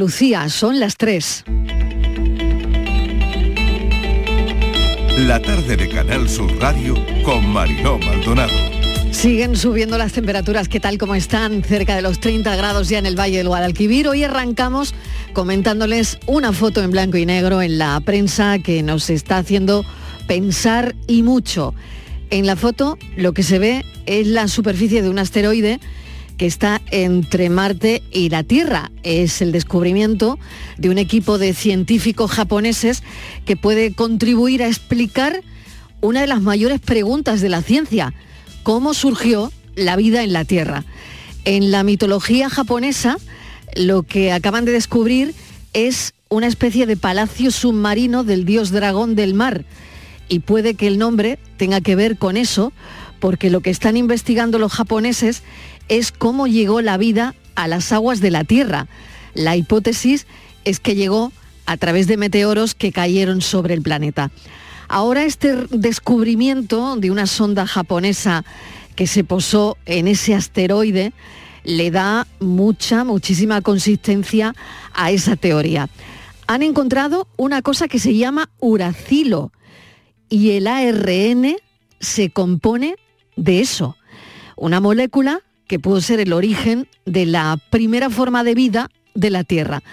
Lucía, son las 3. La tarde de Canal Sur Radio con Mariló Maldonado. Siguen subiendo las temperaturas que tal como están, cerca de los 30 grados ya en el Valle del Guadalquivir. Hoy arrancamos comentándoles una foto en blanco y negro en la prensa que nos está haciendo pensar y mucho. En la foto lo que se ve es la superficie de un asteroide que está entre Marte y la Tierra. Es el descubrimiento de un equipo de científicos japoneses que puede contribuir a explicar una de las mayores preguntas de la ciencia, cómo surgió la vida en la Tierra. En la mitología japonesa, lo que acaban de descubrir es una especie de palacio submarino del dios dragón del mar. Y puede que el nombre tenga que ver con eso, porque lo que están investigando los japoneses es cómo llegó la vida a las aguas de la Tierra. La hipótesis es que llegó a través de meteoros que cayeron sobre el planeta. Ahora este descubrimiento de una sonda japonesa que se posó en ese asteroide le da mucha, muchísima consistencia a esa teoría. Han encontrado una cosa que se llama uracilo y el ARN se compone de eso, una molécula que pudo ser el origen de la primera forma de vida de la Tierra.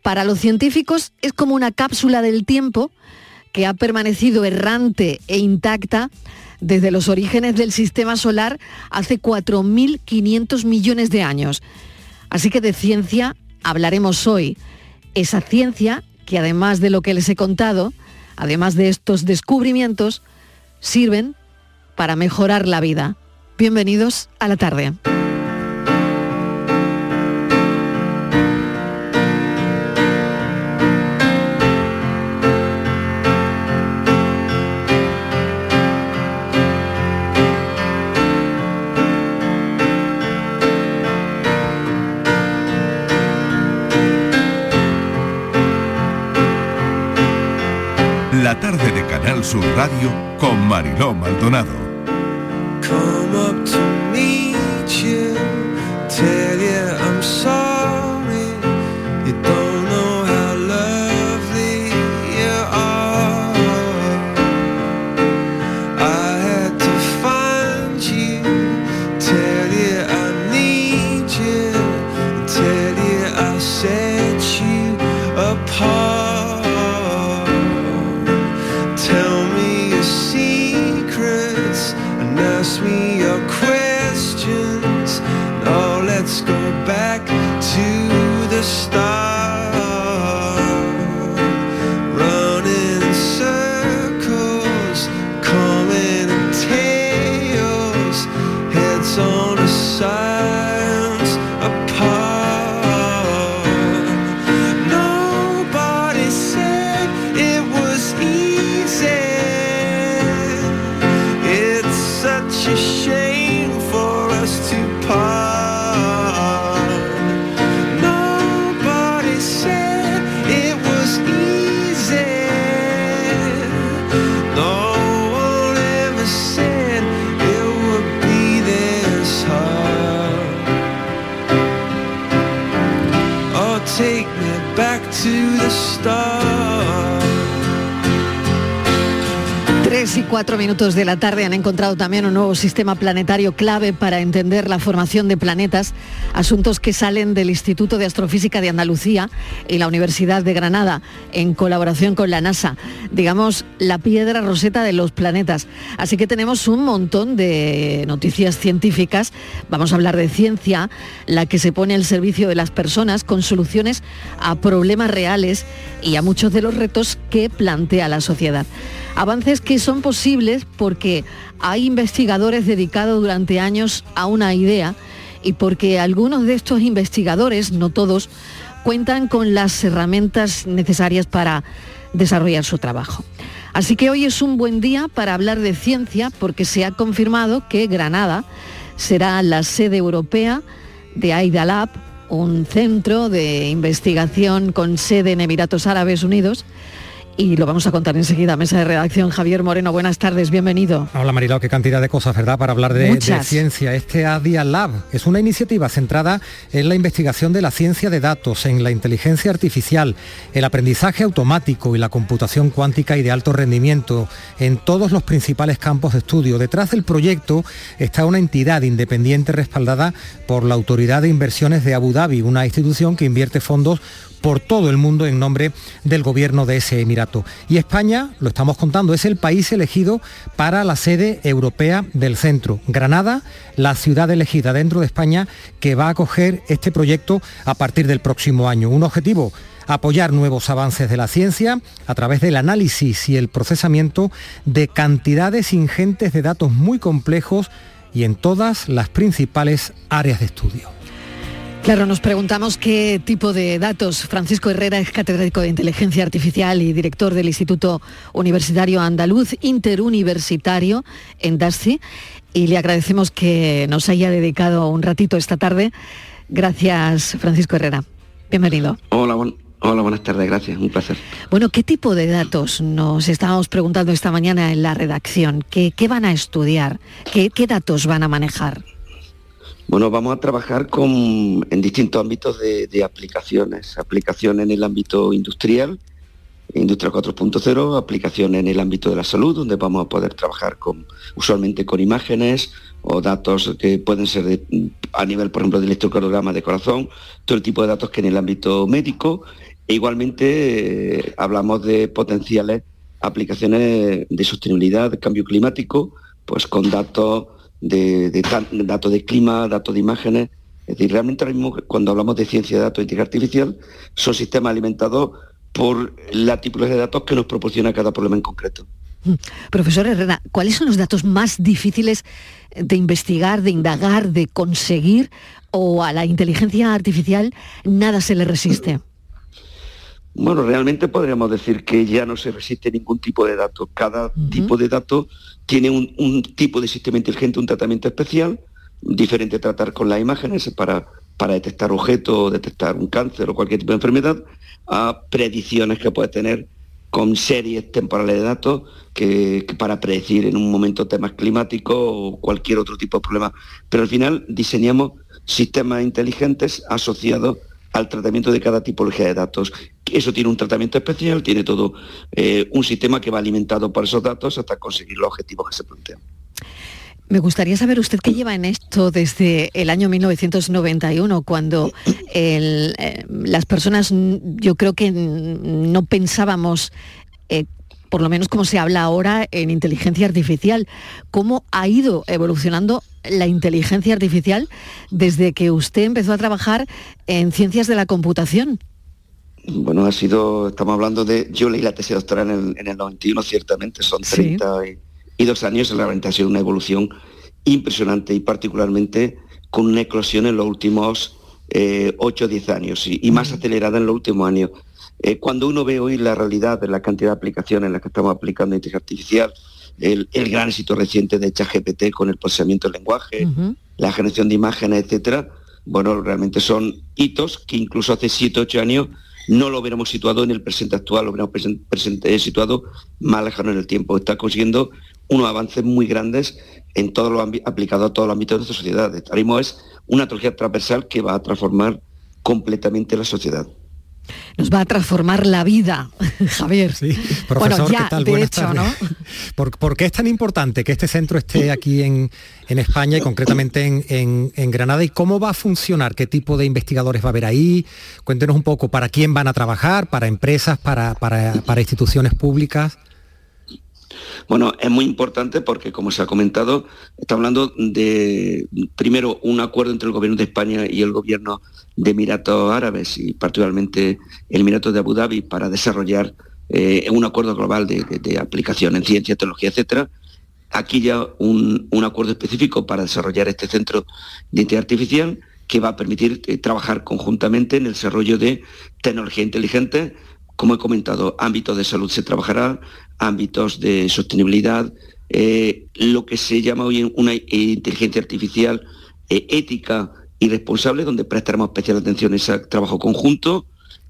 Para los científicos es como una cápsula del tiempo que ha permanecido errante e intacta desde los orígenes del sistema solar hace 4.500 millones de años. Así que de ciencia hablaremos hoy. Esa ciencia que además de lo que les he contado, además de estos descubrimientos, sirven para mejorar la vida. Bienvenidos a la tarde. Sur Radio con Mariló Maldonado. Me back to the start. 3 y 4 minutos de la tarde han encontrado también un nuevo sistema planetario clave para entender la formación de planetas, asuntos que salen del Instituto de Astrofísica de Andalucía y la Universidad de Granada en colaboración con la NASA. Digamos, la piedra roseta de los planetas. Así que tenemos un montón de noticias científicas. Vamos a hablar de ciencia, la que se pone al servicio de las personas con soluciones a problemas reales y a muchos de los retos que plantea la sociedad. Avances que son posibles porque hay investigadores dedicados durante años a una idea y porque algunos de estos investigadores, no todos, cuentan con las herramientas necesarias para desarrollar su trabajo. Así que hoy es un buen día para hablar de ciencia porque se ha confirmado que Granada será la sede europea de AIDA Lab, un centro de investigación con sede en Emiratos Árabes Unidos y lo vamos a contar enseguida. Mesa de redacción, Javier Moreno, buenas tardes, bienvenido. Hola Marilao, qué cantidad de cosas, ¿verdad? Para hablar de, ciencia. Este ADIA Lab es una iniciativa centrada en la investigación de la ciencia de datos, en la inteligencia artificial, el aprendizaje automático y la computación cuántica y de alto rendimiento en todos los principales campos de estudio. Detrás del proyecto está una entidad independiente respaldada por la Autoridad de Inversiones de Abu Dhabi, una institución que invierte fondos por todo el mundo en nombre del gobierno de ese Emirato. Y España, lo estamos contando, es el país elegido para la sede europea del centro. Granada, la ciudad elegida dentro de España que va a acoger este proyecto a partir del próximo año. Un objetivo apoyar nuevos avances de la ciencia a través del análisis y el procesamiento de cantidades ingentes de datos muy complejos y en todas las principales áreas de estudio. Claro, nos preguntamos qué tipo de datos. Francisco Herrera es catedrático de Inteligencia Artificial y director del Instituto Universitario Andaluz Interuniversitario en DASCI y le agradecemos que nos haya dedicado un ratito esta tarde. Gracias, Francisco Herrera. Bienvenido. Hola, Hola, buenas tardes, gracias, un placer. Bueno, ¿qué tipo de datos nos estábamos preguntando esta mañana en la redacción? ¿Qué, van a estudiar? ¿Qué datos van a manejar? Bueno, vamos a trabajar con, en distintos ámbitos de, aplicaciones. Aplicación en el ámbito industrial, Industria 4.0, aplicación en el ámbito de la salud, donde vamos a poder trabajar con, usualmente con imágenes o datos que pueden ser a nivel, por ejemplo, de electrocardiograma de corazón, todo el tipo de datos que en el ámbito médico. E igualmente eh, hablamos de potenciales aplicaciones de sostenibilidad, de cambio climático, pues con datos de, datos de clima, datos de imágenes. Es decir, realmente ahora mismo cuando hablamos de ciencia de datos e inteligencia artificial, son sistemas alimentados por la tipología de datos que nos proporciona cada problema en concreto. Mm. Profesor Herrera, ¿cuáles son los datos más difíciles de investigar, de indagar, de conseguir o a la inteligencia artificial nada se le resiste? Bueno, realmente podríamos decir que ya no se resiste ningún tipo de dato. Cada tipo de dato tiene un, tipo de sistema inteligente, un tratamiento especial, diferente a tratar con las imágenes para, para detectar objetos, detectar un cáncer o cualquier tipo de enfermedad, a predicciones que puede tener con series temporales de datos que, para predecir en un momento temas climáticos o cualquier otro tipo de problema. Pero al final diseñamos sistemas inteligentes asociados al tratamiento de cada tipología de datos. Eso tiene un tratamiento especial, tiene todo eh, un sistema que va alimentado por esos datos hasta conseguir los objetivos que se plantean. Me gustaría saber usted qué lleva en esto desde el año 1991, cuando eh, las personas, yo creo que no pensábamos eh, por lo menos como se habla ahora en inteligencia artificial. ¿Cómo ha ido evolucionando la inteligencia artificial desde que usted empezó a trabajar en ciencias de la computación? Bueno, ha sido, estamos hablando de, yo leí la tesis doctoral en el, 91, ciertamente, son 32 años, realmente ha sido una evolución impresionante y particularmente con una eclosión en los últimos 8 eh, o 10 años y, más acelerada en los últimos años. Eh, cuando uno ve hoy la realidad de la cantidad de aplicaciones en las que estamos aplicando inteligencia artificial, el, gran éxito reciente de ChatGPT con el procesamiento del lenguaje, la generación de imágenes, etcétera, bueno, realmente son hitos que incluso hace 7 8 años no lo hubiéramos situado en el presente actual, lo hubiéramos presente, situado más lejano en el tiempo. Está consiguiendo unos avances muy grandes en todo lo aplicado a todos los ámbitos de nuestra sociedad. Es una tecnología transversal que va a transformar completamente la sociedad nos va a transformar la vida, Javier. Sí, profesor, ¿qué tal? Buenas tardes. ¿Por, qué es tan importante que este centro esté aquí en, España y concretamente en, Granada? ¿Y cómo va a funcionar? ¿Qué tipo de investigadores va a haber ahí? Cuéntenos un poco para quién van a trabajar, para empresas, para, para instituciones públicas. Bueno, es muy importante porque, como se ha comentado, está hablando de, primero, un acuerdo entre el Gobierno de España y el Gobierno de Emiratos Árabes y particularmente el Emirato de Abu Dhabi para desarrollar eh, un acuerdo global de, aplicación en ciencia, tecnología, etcétera. Aquí ya un, acuerdo específico para desarrollar este centro de inteligencia artificial que va a permitir eh, trabajar conjuntamente en el desarrollo de tecnología inteligente. Como he comentado, ámbitos de salud se trabajará, ámbitos de sostenibilidad, eh, lo que se llama hoy una inteligencia artificial ética y responsable, donde prestaremos especial atención a ese trabajo conjunto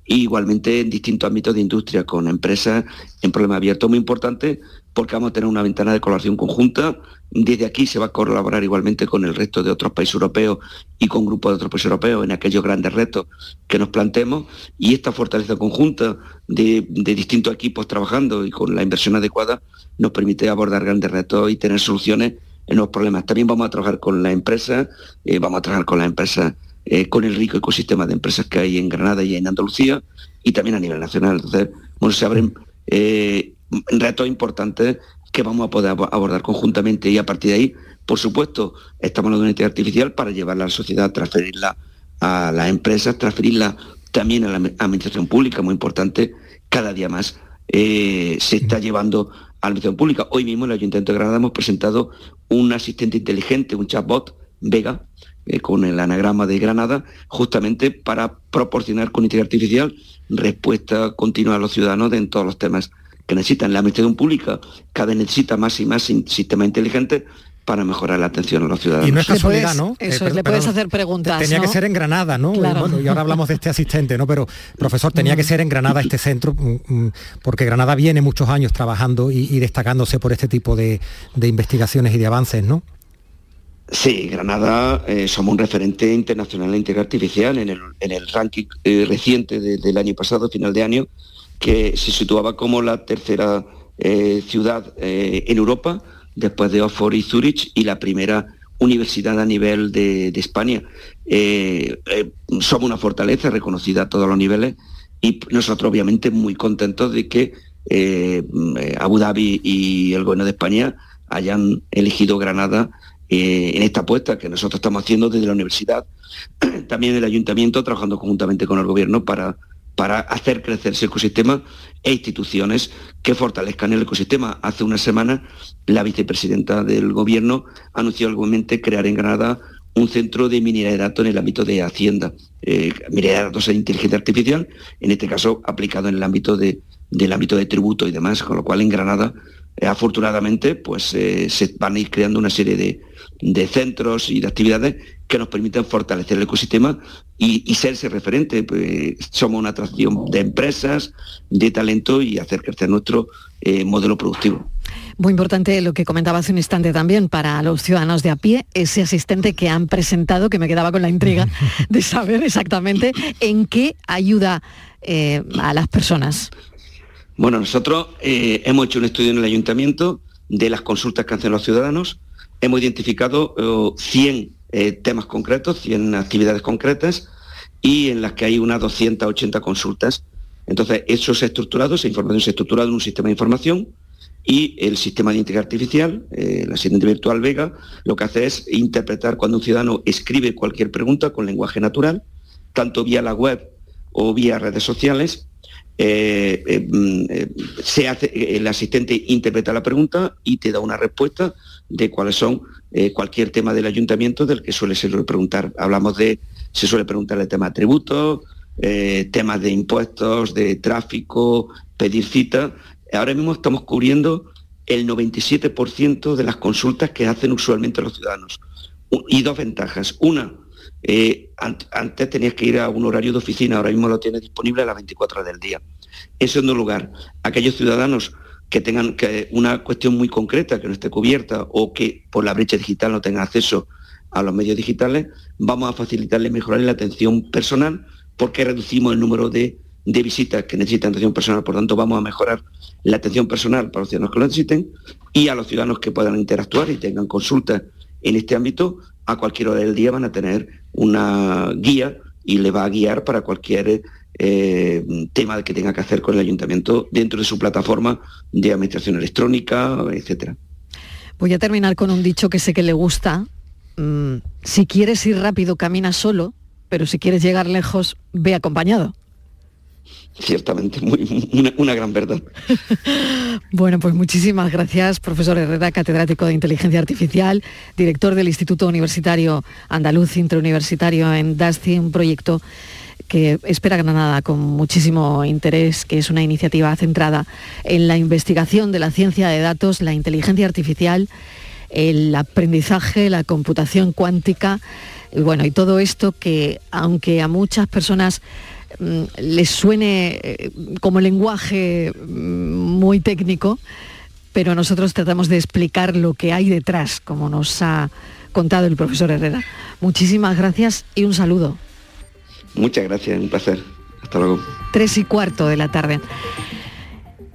igualmente en distintos ámbitos de industria, con empresas en problema abierto muy importante, porque vamos a tener una ventana de colaboración conjunta. Desde aquí se va a colaborar igualmente con el resto de otros países europeos y con grupos de otros países europeos en aquellos grandes retos que nos planteemos. Y esta fortaleza conjunta de, distintos equipos trabajando y con la inversión adecuada nos permite abordar grandes retos y tener soluciones en los problemas. También vamos a trabajar con la empresa, eh, vamos a trabajar con las empresas eh, con el rico ecosistema de empresas que hay en Granada y en Andalucía y también a nivel nacional. Entonces, bueno, se abren eh, retos importantes que vamos a poder abordar conjuntamente. Y a partir de ahí, por supuesto, estamos en una inteligencia artificial para llevarla a la sociedad, transferirla a las empresas, transferirla también a la administración pública, muy importante, cada día más eh, se está llevando a la administración pública. Hoy mismo en el Ayuntamiento de Granada hemos presentado un asistente inteligente, un chatbot, Vega, eh, con el anagrama de Granada, justamente para proporcionar con inteligencia artificial respuesta continua a los ciudadanos en todos los temas que necesitan. La administración pública cada vez necesita más y más sistemas inteligentes para mejorar la atención a los ciudadanos. Y no es casualidad, ¿no? Eso, eh, le puedes hacer preguntas. Tenía que ser en Granada, ¿no? Y, ahora hablamos de este asistente, ¿no? Pero, profesor, tenía que mm. ser en Granada este centro, mm, mm, porque Granada viene muchos años trabajando y, destacándose por este tipo de, de investigaciones y de avances, ¿no? Sí, Granada eh, somos un referente internacional en inteligencia artificial en el, ranking eh, reciente del año pasado, final de año, que se situaba como la tercera eh, ciudad en Europa, después de Oxford y Zurich, y la primera universidad a nivel de, España. somos una fortaleza reconocida a todos los niveles y nosotros obviamente muy contentos de que Abu Dhabi y el gobierno de España hayan elegido Granada eh, en esta apuesta que nosotros estamos haciendo desde la universidad, también el ayuntamiento, trabajando conjuntamente con el gobierno para, para hacer crecer ese ecosistema e instituciones que fortalezcan el ecosistema. Hace una semana la vicepresidenta del gobierno anunció igualmente crear en Granada un centro de minería de datos en el ámbito de Hacienda, eh, minería de datos e inteligencia artificial, en este caso aplicado en el ámbito de, del ámbito de tributo y demás, con lo cual en Granada eh, afortunadamente pues eh, se van a ir creando una serie de, centros y de actividades que nos permiten fortalecer el ecosistema y, ser ese referente. Pues, somos una atracción de empresas, de talento y hacer crecer nuestro eh, modelo productivo. Muy importante lo que comentaba hace un instante también para los ciudadanos de a pie, ese asistente que han presentado, que me quedaba con la intriga de saber exactamente en qué ayuda a las personas. Bueno, nosotros eh, hemos hecho un estudio en el ayuntamiento de las consultas que hacen los ciudadanos. Hemos identificado 100 eh, eh, temas concretos, 100 actividades concretas y en las que hay unas 280 consultas. Entonces, eso se ha estructurado, esa información se ha estructurado en un sistema de información y el sistema de inteligencia artificial, el asistente virtual Vega, lo que hace es interpretar cuando un ciudadano escribe cualquier pregunta con lenguaje natural, tanto vía la web o vía redes sociales, eh, eh, mm, eh, se hace, el asistente interpreta la pregunta y te da una respuesta de cuáles son cualquier tema del ayuntamiento del que suele ser preguntar. Hablamos de, se suele preguntar el tema de tributos, temas de impuestos, de tráfico, pedir cita. Ahora mismo estamos cubriendo el 97% de las consultas que hacen usualmente los ciudadanos. Y dos ventajas. Una, eh, antes tenías que ir a un horario de oficina, ahora mismo lo tienes disponible a las 24 horas del día. En un lugar. Aquellos ciudadanos que tengan una cuestión muy concreta que no esté cubierta o que por la brecha digital no tengan acceso a los medios digitales, vamos a facilitarles mejorar la atención personal porque reducimos el número de, visitas que necesitan atención personal. Por tanto, vamos a mejorar la atención personal para los ciudadanos que lo necesiten y a los ciudadanos que puedan interactuar y tengan consultas en este ámbito, a cualquier hora del día van a tener una guía y le va a guiar para cualquier eh, tema que tenga que hacer con el ayuntamiento dentro de su plataforma de administración electrónica, etcétera. Voy a terminar con un dicho que sé que le gusta. Mm, si quieres ir rápido, camina solo, pero si quieres llegar lejos, ve acompañado ciertamente muy, una, gran verdad. bueno, pues muchísimas gracias, profesor Herrera, catedrático de Inteligencia Artificial, director del Instituto Universitario Andaluz Interuniversitario en DASTI, un proyecto que espera Granada con muchísimo interés, que es una iniciativa centrada en la investigación de la ciencia de datos, la inteligencia artificial, el aprendizaje, la computación cuántica, y bueno, y todo esto que aunque a muchas personas mm, les suene eh, como lenguaje mm, muy técnico, pero nosotros tratamos de explicar lo que hay detrás, como nos ha contado el profesor Herrera. Muchísimas gracias y un saludo. Muchas gracias, un placer. Hasta luego. Tres y cuarto de la tarde.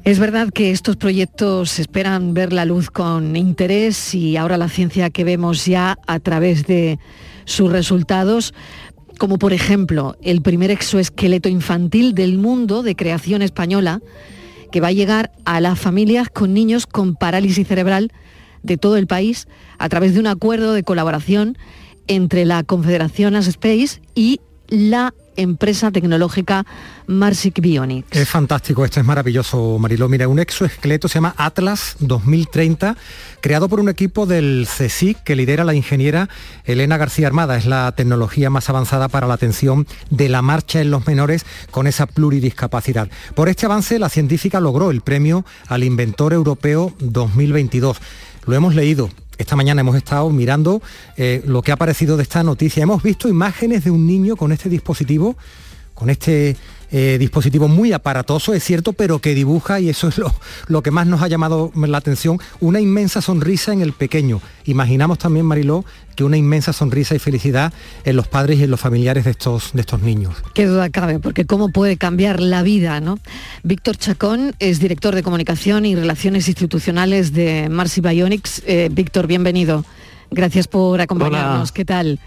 Es verdad que estos proyectos esperan ver la luz con interés y ahora la ciencia que vemos ya a través de sus resultados, como por ejemplo el primer exoesqueleto infantil del mundo de creación española, que va a llegar a las familias con niños con parálisis cerebral de todo el país a través de un acuerdo de colaboración entre la Confederación As Space y la empresa tecnológica Marsic Bionics. Es fantástico, esto es maravilloso, Mariló. Mira, un exoesqueleto se llama Atlas 2030, creado por un equipo del CSIC que lidera la ingeniera Elena García Armada. Es la tecnología más avanzada para la atención de la marcha en los menores con esa pluridiscapacidad. Por este avance, la científica logró el premio al Inventor Europeo 2022. Lo hemos leído, esta mañana hemos estado mirando eh, lo que ha aparecido de esta noticia. Hemos visto imágenes de un niño con este dispositivo, con este eh, dispositivo muy aparatoso, es cierto, pero que dibuja, y eso es lo, lo, que más nos ha llamado la atención, una inmensa sonrisa en el pequeño. Imaginamos también, Mariló, que una inmensa sonrisa y felicidad en los padres y en los familiares de estos, de estos niños. Qué duda cabe, porque cómo puede cambiar la vida, ¿no? Víctor Chacón es director de comunicación y relaciones institucionales de Marcy Bionics. Eh, Víctor, bienvenido. Gracias por acompañarnos. ¿Qué tal?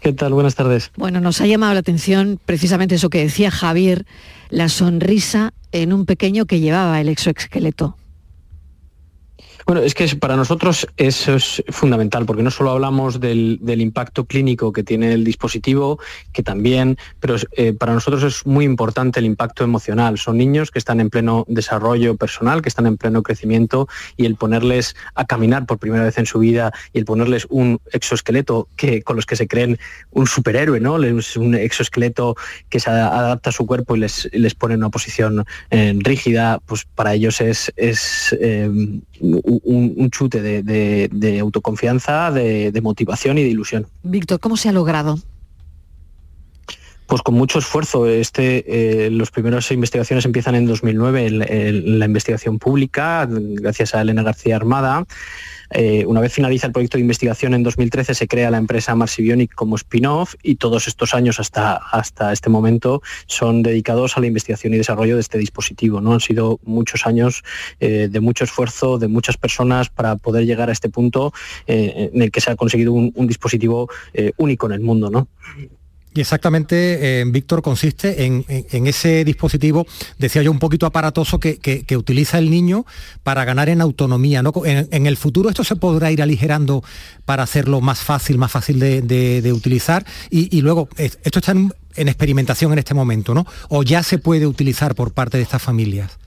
¿Qué tal? Buenas tardes. Bueno, nos ha llamado la atención precisamente eso que decía Javier, la sonrisa en un pequeño que llevaba el exoesqueleto. Bueno, es que para nosotros eso es fundamental, porque no solo hablamos del, impacto clínico que tiene el dispositivo, que también, pero eh, para nosotros es muy importante el impacto emocional. Son niños que están en pleno desarrollo personal, que están en pleno crecimiento, y el ponerles a caminar por primera vez en su vida y el ponerles un exoesqueleto que, con los que se creen un superhéroe, ¿no? Un exoesqueleto que se adapta a su cuerpo y les, les pone en una posición eh, rígida, pues para ellos es, es eh, un, chute de, autoconfianza, de, motivación y de ilusión. Víctor, ¿cómo se ha logrado? Pues con mucho esfuerzo. Este, eh, los primeras investigaciones empiezan en 2009 en, la investigación pública, gracias a Elena García Armada. Eh, una vez finaliza el proyecto de investigación en 2013 se crea la empresa Marsibionic como spin-off y todos estos años hasta, hasta este momento son dedicados a la investigación y desarrollo de este dispositivo. ¿no? Han sido muchos años eh, de mucho esfuerzo de muchas personas para poder llegar a este punto eh, en el que se ha conseguido un, dispositivo único en el mundo. ¿no? Y exactamente, eh, Víctor, consiste en, ese dispositivo, decía yo, un poquito aparatoso que, utiliza el niño para ganar en autonomía. ¿no? En, el futuro esto se podrá ir aligerando para hacerlo más fácil, más fácil de, utilizar. Y, luego, esto está en, en experimentación en este momento, ¿no? O ya se puede utilizar por parte de estas familias.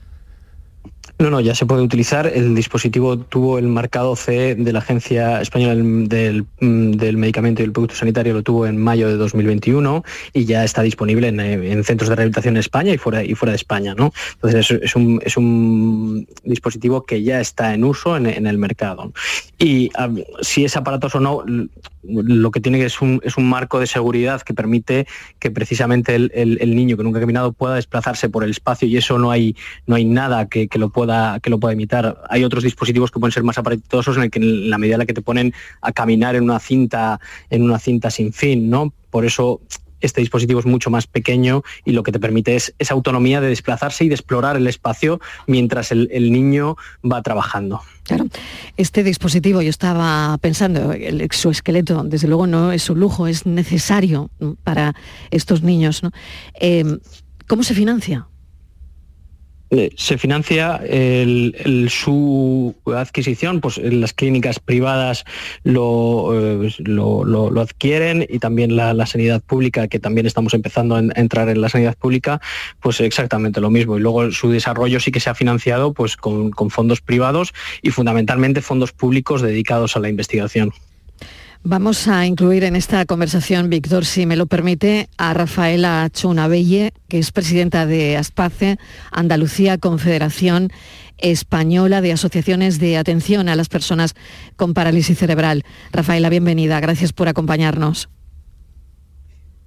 No, no, ya se puede utilizar. El dispositivo tuvo el marcado C de la Agencia Española del, mm, Medicamento y el Producto Sanitario, lo tuvo en mayo de 2021 y ya está disponible en, centros de rehabilitación en España y fuera, y fuera de España. ¿no? Entonces es, un, dispositivo que ya está en uso en, el mercado. Y ah, si es aparatos o no, lo que tiene es un, es un marco de seguridad que permite que precisamente el, niño que nunca ha caminado pueda desplazarse por el espacio y eso no hay, no hay nada que, lo pueda, que lo pueda imitar. Hay otros dispositivos que pueden ser más aparatosos en el que la medida en la que te ponen a caminar en una cinta, en una cinta sin fin, ¿no? Por eso este dispositivo es mucho más pequeño y lo que te permite es esa autonomía de desplazarse y de explorar el espacio mientras el, niño va trabajando. Claro, este dispositivo, yo estaba pensando, el exoesqueleto, desde luego no es un lujo, es necesario para estos niños. Eh, ¿Cómo se financia? Eh, se financia su adquisición, pues las clínicas privadas lo, eh, lo, adquieren y también la, sanidad pública, que también estamos empezando a entrar en la sanidad pública, pues exactamente lo mismo. Y luego su desarrollo sí que se ha financiado pues con, con fondos privados y fundamentalmente fondos públicos dedicados a la investigación. Vamos a incluir en esta conversación, Víctor, si me lo permite, a Rafaela Chunabelle, que es presidenta de ASPACE, Andalucía Confederación Española de Asociaciones de Atención a las Personas con Parálisis Cerebral. Rafaela, bienvenida. Gracias por acompañarnos.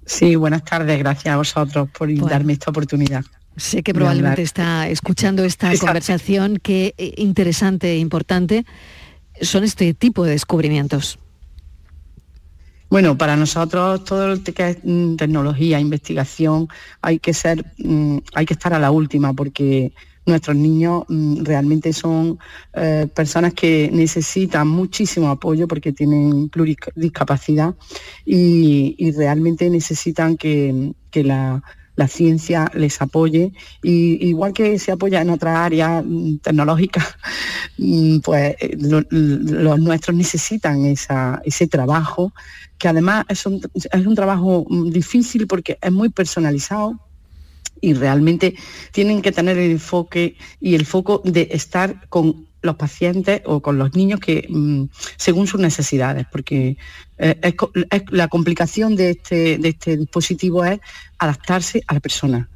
Sí, buenas tardes, gracias a vosotros por darme esta oportunidad. Sé que probablemente está escuchando esta conversación, qué eh, interesante e importante son este tipo de descubrimientos. Bueno, para nosotros todo lo que es mm, tecnología, investigación, hay que ser, mm, hay que estar a la última porque nuestros niños mm, realmente son eh, personas que necesitan muchísimo apoyo porque tienen pluridiscapacidad y, y realmente necesitan que, la, ciencia les apoye y igual que se apoya en otras áreas mm, tecnológicas, mm, pues eh, los nuestros necesitan ese trabajo, que además es un trabajo difícil porque es muy personalizado, y realmente tienen que tener el enfoque y el foco de estar con los pacientes o con los niños que mm, según sus necesidades, porque eh, la complicación de este, de este dispositivo es adaptarse a la persona.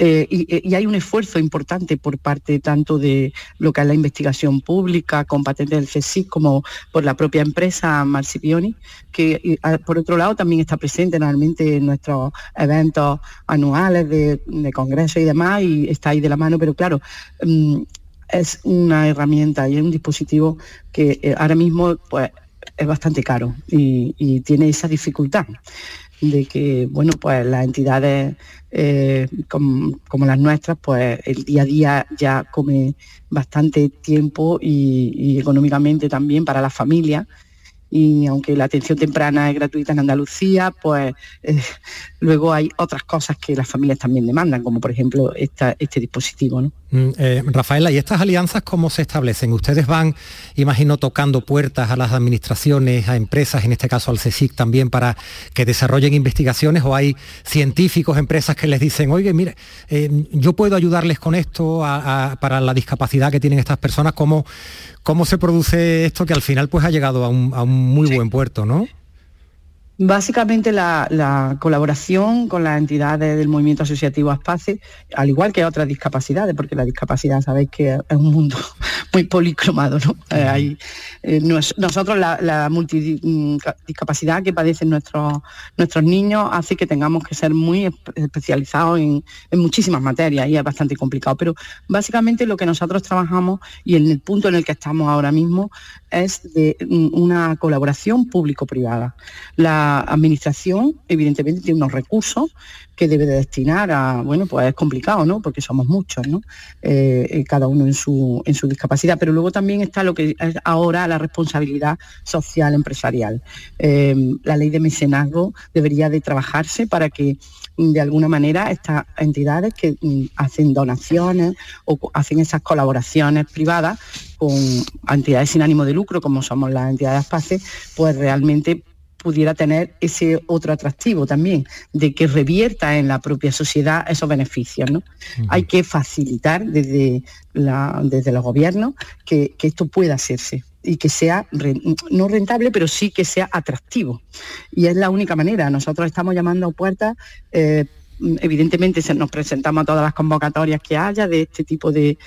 Eh, y, hay un esfuerzo importante por parte tanto de lo que es la investigación pública con patentes del CSIC como por la propia empresa Marcipioni, que por otro lado también está presente normalmente en nuestros eventos anuales de, congresos y demás y está ahí de la mano, pero claro, mm, es una herramienta y es un dispositivo que eh, ahora mismo pues, es bastante caro y tiene esa dificultad de que bueno pues las entidades eh, como, las nuestras pues el día a día ya come bastante tiempo y, económicamente también para la familia y aunque la atención temprana es gratuita en Andalucía, pues eh, luego hay otras cosas que las familias también demandan, como por ejemplo este dispositivo. ¿no? Mm, eh, Rafaela, ¿y estas alianzas cómo se establecen? ¿Ustedes van, imagino, tocando puertas a las administraciones, a empresas, en este caso al CSIC también, para que desarrollen investigaciones o hay científicos, empresas que les dicen, oye, mire, eh, yo puedo ayudarles con esto para la discapacidad que tienen estas personas? ¿Cómo, ¿Cómo se produce esto que al final pues ha llegado a un, muy buen puerto, ¿no? Básicamente la, colaboración con las entidades del movimiento asociativo ASPACE, al igual que otras discapacidades, porque la discapacidad sabéis que es un mundo muy policromado, ¿no? Eh, eh, nosotros la, multidiscapacidad que padecen nuestros, nuestros niños hace que tengamos que ser muy especializados en, muchísimas materias y es bastante complicado. Pero básicamente lo que nosotros trabajamos y en el punto en el que estamos ahora mismo es de una colaboración público-privada. La administración, evidentemente, tiene unos recursos que debe de destinar a, bueno, pues es complicado, ¿no? Porque somos muchos, ¿no? Eh, eh, cada uno en su, en su discapacidad, pero luego también está lo que es ahora la responsabilidad social empresarial. Eh, la ley de mecenazgo debería de trabajarse para que de alguna manera estas entidades que mm, hacen donaciones o hacen esas colaboraciones privadas con entidades sin ánimo de lucro, como somos las entidades PACE, pues realmente pudiera tener ese otro atractivo también, de que revierta en la propia sociedad esos beneficios. ¿no? Hay que facilitar desde, la, desde los gobiernos que, esto pueda hacerse y que sea no rentable, pero sí que sea atractivo. Y es la única manera. Nosotros estamos llamando a puertas eh, evidentemente se nos presentamos a todas las convocatorias que haya de este tipo de,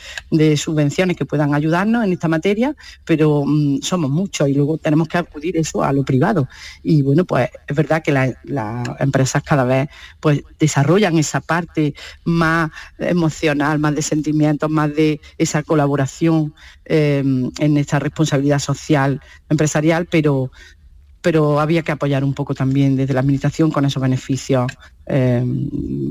subvenciones que puedan ayudarnos en esta materia, pero mm, somos muchos y luego tenemos que acudir eso a lo privado. Y bueno, pues es verdad que las empresas cada vez pues desarrollan esa parte más emocional, más de sentimientos, más de esa colaboración eh, en esta responsabilidad social empresarial, pero pero había que apoyar un poco también desde la administración con esos beneficios, eh,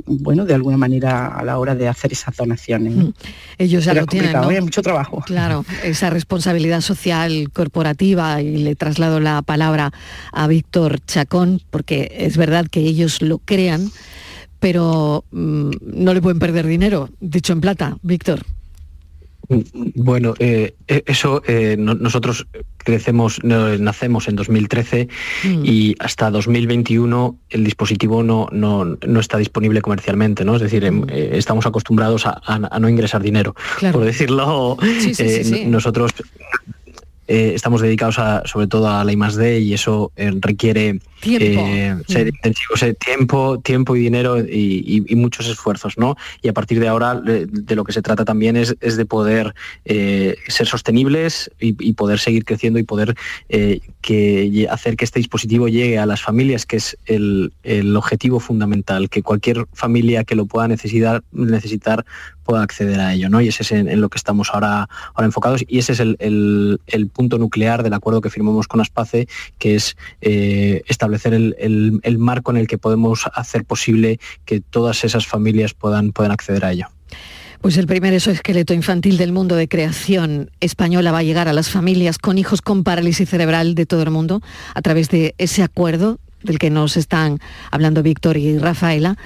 bueno, de alguna manera a la hora de hacer esas donaciones. Mm. Ellos ya lo tienen, mucho trabajo. Claro, esa responsabilidad social corporativa, y le traslado la palabra a Víctor Chacón, porque es verdad que ellos lo crean, pero mm, no le pueden perder dinero, dicho en plata, Víctor. Bueno, eh, e, eso eh, nosotros crecemos, nacemos en 2013 mm. y hasta 2021 el dispositivo no, no, está disponible comercialmente, ¿no? Es decir, em, mm. eh, estamos acostumbrados a, no ingresar dinero. Por decirlo, nosotros eh, estamos dedicados a, sobre todo a la I+.D. y eso eh, requiere tiempo. ser intensivo, tiempo, tiempo y dinero y, muchos esfuerzos, ¿no? Y a partir de ahora de, lo que se trata también es, de poder ser sostenibles y, poder seguir creciendo y poder que, hacer que este dispositivo llegue a las familias, que es el, objetivo fundamental, que cualquier familia que lo pueda necesitar, necesitar pueda acceder a ello, ¿no? Y ese es en, lo que estamos ahora, enfocados y ese es el, punto nuclear del acuerdo que firmamos con Aspace, que es eh, establecer el, marco en el que podemos hacer posible que todas esas familias puedan, puedan acceder a ello. Pues el primer exoesqueleto infantil del mundo de creación española va a llegar a las familias con hijos con parálisis cerebral de todo el mundo a través de ese acuerdo del que nos están hablando Víctor y Rafaela.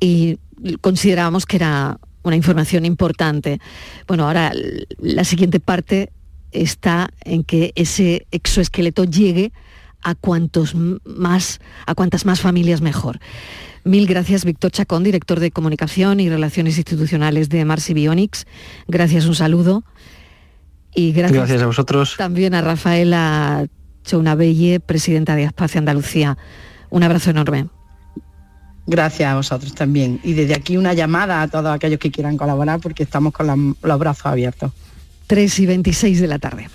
Y considerábamos que era una información importante. Bueno, ahora la siguiente parte está en que ese exoesqueleto llegue a cuantos más, a cuantas más familias mejor. Mil gracias, Víctor Chacón, director de Comunicación y Relaciones Institucionales de Marsi Bionics. Gracias, un saludo. Y gracias, a vosotros. También a Rafaela Chounabelle, presidenta de Espacio Andalucía. Un abrazo enorme. Gracias a vosotros también. Y desde aquí una llamada a todos aquellos que quieran colaborar porque estamos con los brazos abiertos. 3 y 26 de la tarde.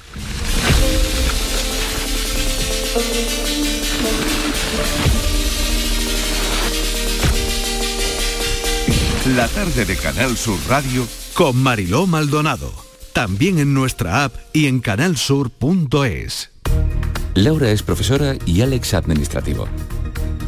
La tarde de Canal Sur Radio con Mariló Maldonado. También en nuestra app y en canalsur.es. Laura es profesora y Alex administrativo.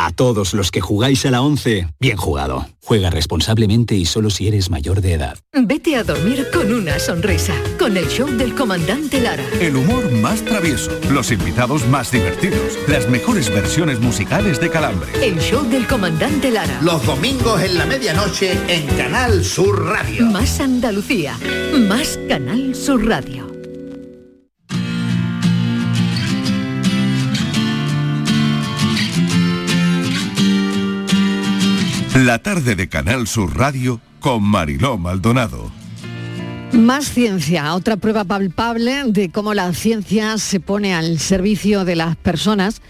A todos los que jugáis a la 11, bien jugado. Juega responsablemente y solo si eres mayor de edad. Vete a dormir con una sonrisa, con el show del comandante Lara. El humor más travieso, los invitados más divertidos, las mejores versiones musicales de Calambre. El show del comandante Lara. Los domingos en la medianoche en Canal Sur Radio. Más Andalucía, más Canal Sur Radio. La tarde de Canal Sur Radio con Mariló Maldonado. Más ciencia, otra prueba palpable de cómo la ciencia se pone al servicio de las personas,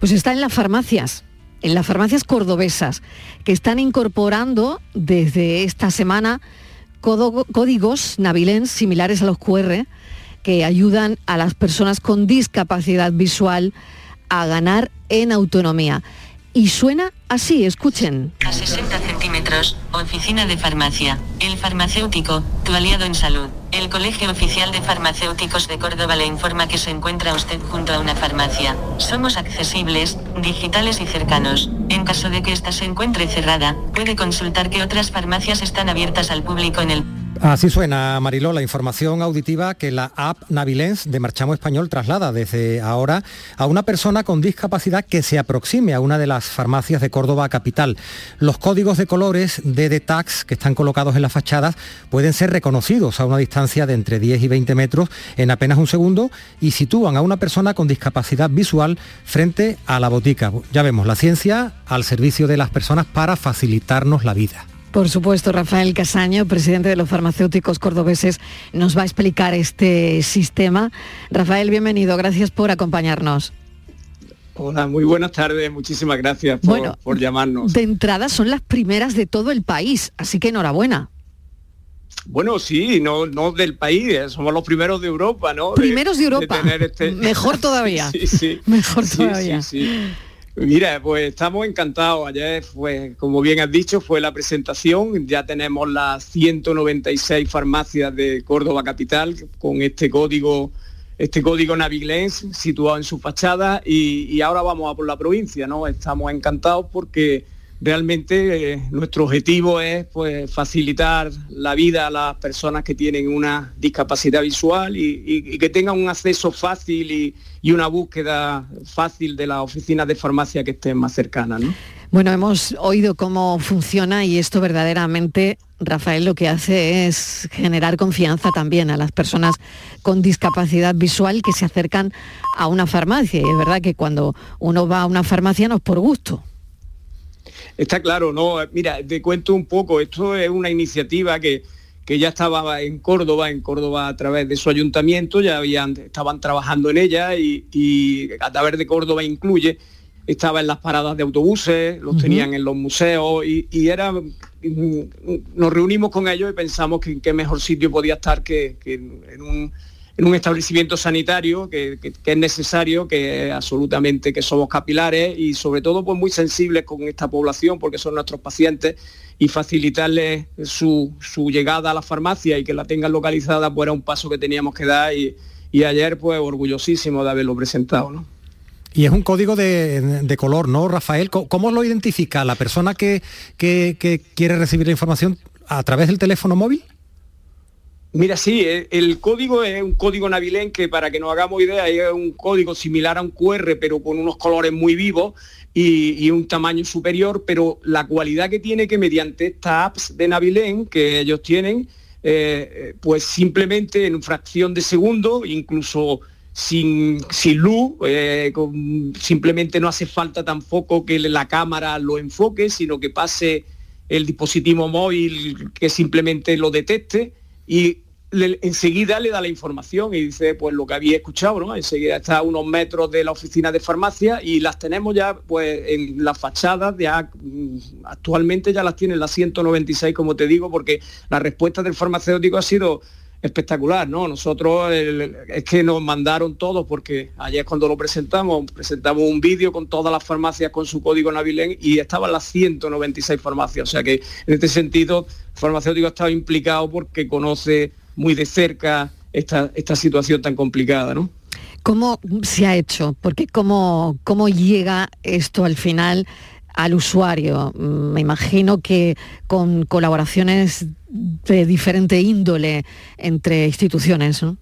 pues está en las farmacias, en las farmacias cordobesas, que están incorporando desde esta semana códigos navilens similares a los QR que ayudan a las personas con discapacidad visual a ganar en autonomía. Y suena así, escuchen. A 60 centímetros, oficina de farmacia, el farmacéutico, tu aliado en salud. El Colegio Oficial de Farmacéuticos de Córdoba le informa que se encuentra usted junto a una farmacia. Somos accesibles, digitales y cercanos. En caso de que ésta se encuentre cerrada, puede consultar que otras farmacias están abiertas al público en el Así suena, Mariló, la información auditiva que la app Navilens de Marchamo Español traslada desde ahora a una persona con discapacidad que se aproxime a una de las farmacias de Córdoba capital. Los códigos de colores de DETAX que están colocados en las fachadas pueden ser reconocidos a una distancia de entre 10 y 20 metros en apenas un segundo y sitúan a una persona con discapacidad visual frente a la botica. Ya vemos, la ciencia al servicio de las personas para facilitarnos la vida. Por supuesto, Rafael Casaño, presidente de los farmacéuticos cordobeses, nos va a explicar este sistema. Rafael, bienvenido, gracias por acompañarnos. Hola, muy buenas tardes, muchísimas gracias por, llamarnos. De entrada son las primeras de todo el país, así que enhorabuena. Bueno, sí, no, no del país, eh, somos los primeros de Europa, ¿no? Primeros de, Europa. Este Mejor todavía. sí, sí. Mejor todavía. Sí, Mira, pues estamos encantados. Ayer fue, como bien has dicho, fue la presentación. Ya tenemos las 196 farmacias de Córdoba Capital con este código, este código Navilens situado en su fachada y, y ahora vamos a por la provincia, ¿no? Estamos encantados porque realmente eh, nuestro objetivo es pues, facilitar la vida a las personas que tienen una discapacidad visual y, que tengan un acceso fácil y, una búsqueda fácil de las oficinas de farmacia que estén más cercanas. Bueno, hemos oído cómo funciona y esto verdaderamente, Rafael, lo que hace es generar confianza también a las personas con discapacidad visual que se acercan a una farmacia. Y es verdad que cuando uno va a una farmacia no es por gusto. Está claro, no, mira, te cuento un poco, esto es una iniciativa que, que ya estaba en Córdoba, en Córdoba a través de su ayuntamiento, ya habían, estaban trabajando en ella y, a través de Córdoba incluye, estaba en las paradas de autobuses, los tenían en los museos y, era, nos reunimos con ellos y pensamos que qué mejor sitio podía estar que en un en un establecimiento sanitario que, es necesario, que absolutamente que somos capilares y sobre todo pues muy sensibles con esta población porque son nuestros pacientes y facilitarles su, llegada a la farmacia y que la tengan localizada pues era un paso que teníamos que dar y, ayer pues orgullosísimo de haberlo presentado. ¿no? Y es un código de, color, ¿no, Rafael? ¿Cómo, lo identifica la persona que, que quiere recibir la información a través del teléfono móvil? Mira, sí, eh, el código es un código navilén que para que nos hagamos idea es un código similar a un QR pero con unos colores muy vivos y, un tamaño superior, pero la cualidad que tiene que mediante estas apps de Navilén que ellos tienen, eh, pues simplemente en fracción de segundo, incluso sin, sin luz, eh, simplemente no hace falta tampoco que la cámara lo enfoque, sino que pase el dispositivo móvil que simplemente lo detecte y enseguida le da la información y dice pues lo que había escuchado, ¿no? Enseguida está a unos metros de la oficina de farmacia y las tenemos ya pues en las fachadas, ya mm, actualmente ya las tienen las 196 como te digo, porque la respuesta del farmacéutico ha sido espectacular, ¿no? Nosotros es que nos mandaron todos, porque ayer cuando lo presentamos, presentamos un vídeo con todas las farmacias con su código Navilen y estaban las 196 farmacias. O sea que en este sentido, farmacéutico ha estado implicado porque conoce muy de cerca esta, esta situación tan complicada, ¿no? ¿Cómo se ha hecho? Porque cómo, cómo llega esto al final al usuario. Me imagino que con colaboraciones de diferente índole entre instituciones, ¿no?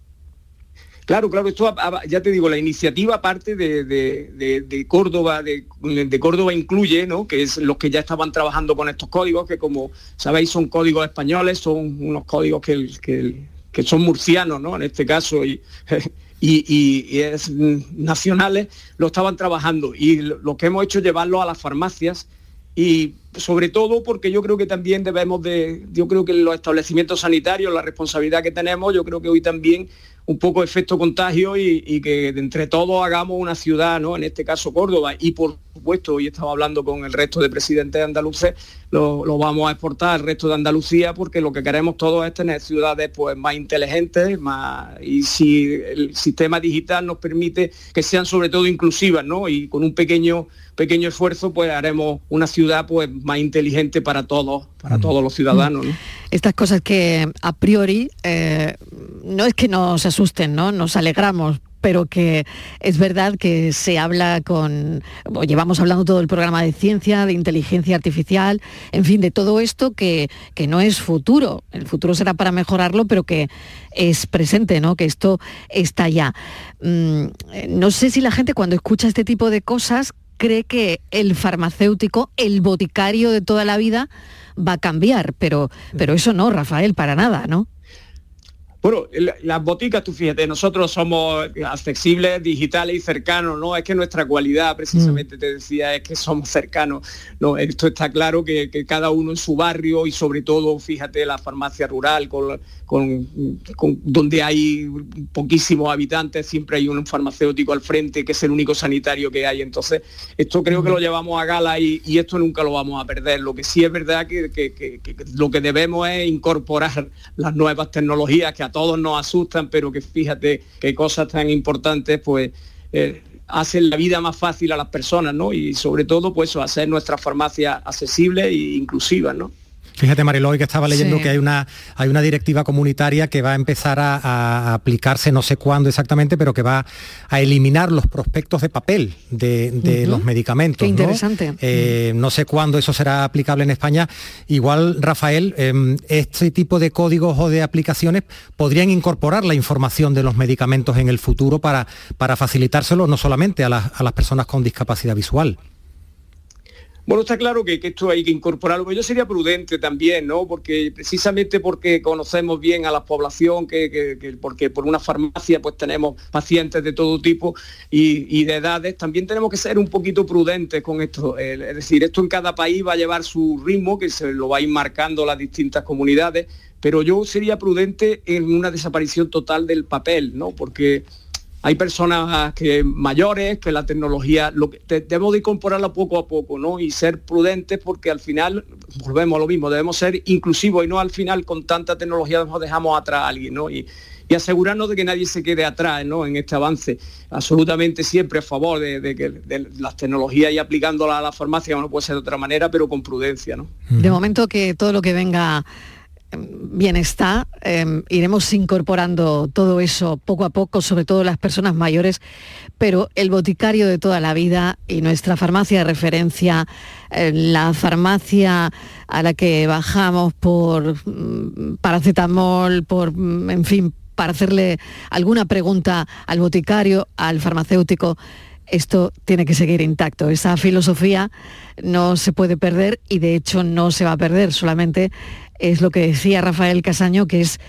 Claro, claro, esto ya te digo, la iniciativa parte de, Córdoba, de, Córdoba incluye, ¿no? Que es los que ya estaban trabajando con estos códigos, que como sabéis son códigos españoles, son unos códigos que, que, que son murcianos, ¿no? En este caso, y, y, es nacionales, lo estaban trabajando. Y lo que hemos hecho es llevarlo a las farmacias y sobre todo porque yo creo que también debemos de, yo creo que los establecimientos sanitarios, la responsabilidad que tenemos, yo creo que hoy también un poco efecto contagio y, que entre todos hagamos una ciudad, ¿no? En este caso Córdoba. Y por supuesto, hoy estaba hablando con el resto de presidentes andaluces, lo, lo, vamos a exportar al resto de Andalucía porque lo que queremos todos es tener ciudades pues, más inteligentes, más y si el sistema digital nos permite que sean sobre todo inclusivas, ¿no? Y con un pequeño pequeño esfuerzo, pues haremos una ciudad pues más inteligente para todos, para todos los ciudadanos. Estas cosas que a priori eh, no es que nos asusten, ¿no? Nos alegramos, pero que es verdad que se habla con, llevamos hablando todo el programa de ciencia, de inteligencia artificial, en fin, de todo esto que, que, no es futuro. El futuro será para mejorarlo, pero que es presente, ¿no? Que esto está ya. Mm, no sé si la gente cuando escucha este tipo de cosas cree que el farmacéutico, el boticario de toda la vida, va a cambiar, pero, pero eso no, Rafael, para nada, ¿no? Bueno, las boticas, tú fíjate, nosotros somos accesibles, digitales y cercanos, ¿no? Es que nuestra cualidad, precisamente te decía, es que somos cercanos. No, esto está claro que, cada uno en su barrio y sobre todo, fíjate, la farmacia rural, con, donde hay poquísimos habitantes, siempre hay un farmacéutico al frente, que es el único sanitario que hay. Entonces, esto creo que lo llevamos a gala y, esto nunca lo vamos a perder. Lo que sí es verdad que, que lo que debemos es incorporar las nuevas tecnologías que todos nos asustan, pero que fíjate qué cosas tan importantes, pues eh, hacen la vida más fácil a las personas, ¿no? Y sobre todo, pues, hacer nuestra farmacia accesible e inclusiva, ¿no? Fíjate, Mariloy, que estaba leyendo que hay una, hay una directiva comunitaria que va a empezar a, aplicarse, no sé cuándo exactamente, pero que va a eliminar los prospectos de papel de, los medicamentos. Qué interesante. Eh, ¿no? sé cuándo eso será aplicable en España. Igual, Rafael, em, este tipo de códigos o de aplicaciones podrían incorporar la información de los medicamentos en el futuro para, para facilitárselo no solamente a las personas con discapacidad visual. Bueno, está claro que, esto hay que incorporarlo, pero yo sería prudente también, ¿no? Porque precisamente porque conocemos bien a la población, que, porque por una farmacia pues tenemos pacientes de todo tipo y, de edades, también tenemos que ser un poquito prudentes con esto. Es decir, esto en cada país va a llevar su ritmo, que se lo va a ir marcando las distintas comunidades, pero yo sería prudente en una desaparición total del papel, ¿no? Porque hay personas que mayores que la tecnología lo que debemos de incorporarla poco a poco no y ser prudentes porque al final volvemos a lo mismo debemos ser inclusivos y no al final con tanta tecnología nos dejamos atrás a alguien no y, asegurarnos de que nadie se quede atrás ¿no? en este avance absolutamente siempre a favor de, de las tecnologías y aplicándolas a la farmacia no puede ser de otra manera pero con prudencia no de momento que todo lo que venga bienestar, em, iremos incorporando todo eso poco a poco, sobre todo las personas mayores, pero el boticario de toda la vida y nuestra farmacia de referencia, eh, la farmacia a la que bajamos por mm, paracetamol, por, mm, en fin, para hacerle alguna pregunta al boticario, al farmacéutico, esto tiene que seguir intacto. Esa filosofía no se puede perder y de hecho no se va a perder, solamente es lo que decía Rafael Casaño, que es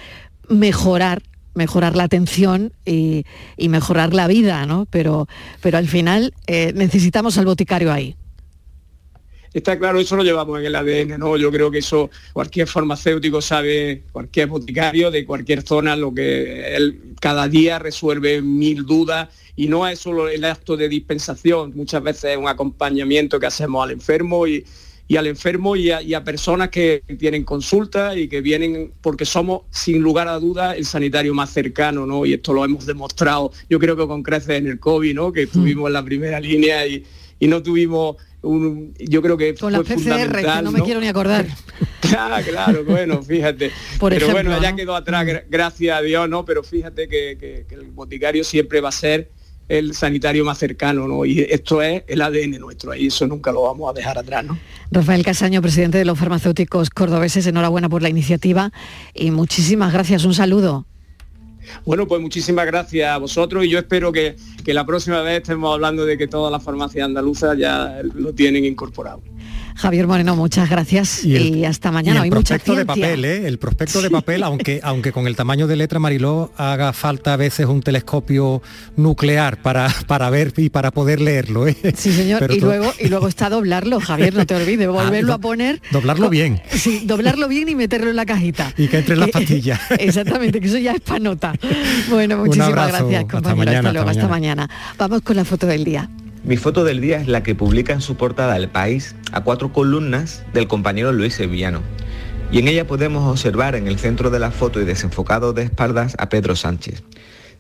mejorar mejorar la atención y, mejorar la vida, ¿no? Pero, pero al final eh, necesitamos al boticario ahí. Está claro, eso lo llevamos en el ADN, ¿no? Yo creo que eso cualquier farmacéutico sabe, cualquier boticario de cualquier zona, lo que él cada día resuelve mil dudas y no es solo el acto de dispensación, muchas veces es un acompañamiento que hacemos al enfermo y, y al enfermo y a, personas que tienen consulta y que vienen porque somos sin lugar a dudas el sanitario más cercano, ¿no? Y esto lo hemos demostrado, yo creo que con creces en el COVID, ¿no? Que estuvimos en la primera línea y, no tuvimos un, yo creo que con la PCR, que no, me quiero ni acordar. ah, claro, bueno, fíjate. pero bueno, ya quedó atrás, gracias a Dios, ¿no? Pero fíjate que el boticario siempre va a ser el sanitario más cercano, ¿no? Y esto es el ADN nuestro, y eso nunca lo vamos a dejar atrás, ¿no? Rafael Casaño, presidente de los farmacéuticos cordobeses, enhorabuena por la iniciativa y muchísimas gracias, un saludo. Bueno, pues muchísimas gracias a vosotros y yo espero que, que la próxima vez estemos hablando de que todas las farmacias andaluzas ya lo tienen incorporado. Javier Moreno, muchas gracias y, hasta mañana. el prospecto de papel, ¿eh? el prospecto de papel, aunque, aunque con el tamaño de letra Mariló haga falta a veces un telescopio nuclear para, para ver y para poder leerlo. ¿eh? Sí, señor. y, luego, y luego está doblarlo, Javier, no te olvides, ah, volverlo a poner. Doblarlo bien. Sí, doblarlo bien y meterlo en la cajita. Y que entre en las pastillas. Exactamente, que eso ya es panota. Bueno, muchísimas gracias, compañero. Hasta, mañana, hasta luego, hasta mañana. Vamos con la foto del día. Mi foto del día es la que publica en su portada El País a cuatro columnas del compañero Luis Sevillano. Y en ella podemos observar en el centro de la foto y desenfocado de espaldas a Pedro Sánchez.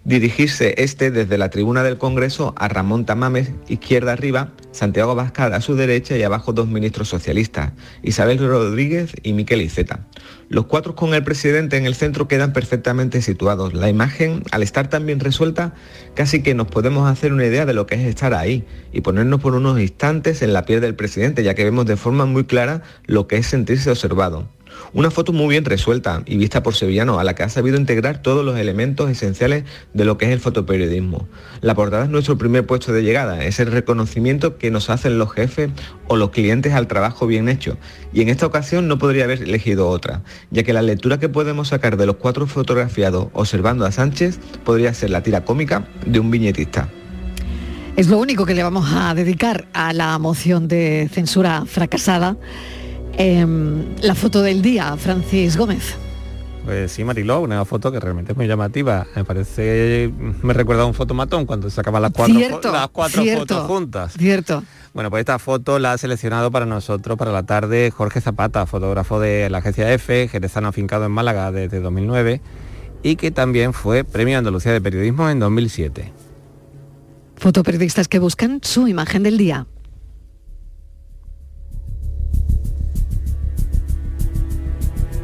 Dirigirse este desde la tribuna del Congreso a Ramón Tamames, izquierda arriba, Santiago Abascal a su derecha y abajo dos ministros socialistas, Isabel Rodríguez y Miquel Iceta. Los cuatro con el presidente en el centro quedan perfectamente situados. La imagen, al estar tan bien resuelta, casi que nos podemos hacer una idea de lo que es estar ahí y ponernos por unos instantes en la piel del presidente, ya que vemos de forma muy clara lo que es sentirse observado. Una foto muy bien resuelta y vista por Sevillano, a la que ha sabido integrar todos los elementos esenciales de lo que es el fotoperiodismo. La portada es nuestro primer puesto de llegada, es el reconocimiento que nos hacen los jefes o los clientes al trabajo bien hecho. Y en esta ocasión no podría haber elegido otra, ya que la lectura que podemos sacar de los cuatro fotografiados observando a Sánchez podría ser la tira cómica de un viñetista. Es lo único que le vamos a dedicar a la moción de censura fracasada Em, la foto del día, Francis Gómez. Pues sí, Mariló, una foto que realmente es muy llamativa. Me parece, me recuerda a un fotomatón cuando sacaban las cuatro, las cuatro fotos juntas. Cierto. Bueno, pues esta foto la ha seleccionado para nosotros, para la tarde, Jorge Zapata, fotógrafo de la agencia EFE, jerezano afincado en Málaga desde 2009 y que también fue Premio Andalucía de Periodismo en 2007. Fotoperiodistas que buscan su imagen del día.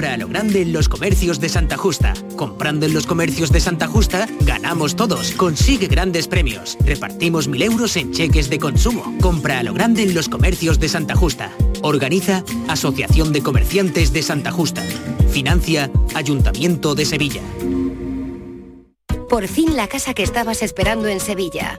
Compra a lo grande en los comercios de Santa Justa. Comprando en los comercios de Santa Justa, ganamos todos. Consigue grandes premios. Repartimos mil euros en cheques de consumo. Compra a lo grande en los comercios de Santa Justa. Organiza Asociación de Comerciantes de Santa Justa. Financia Ayuntamiento de Sevilla. Por fin la casa que estabas esperando en Sevilla.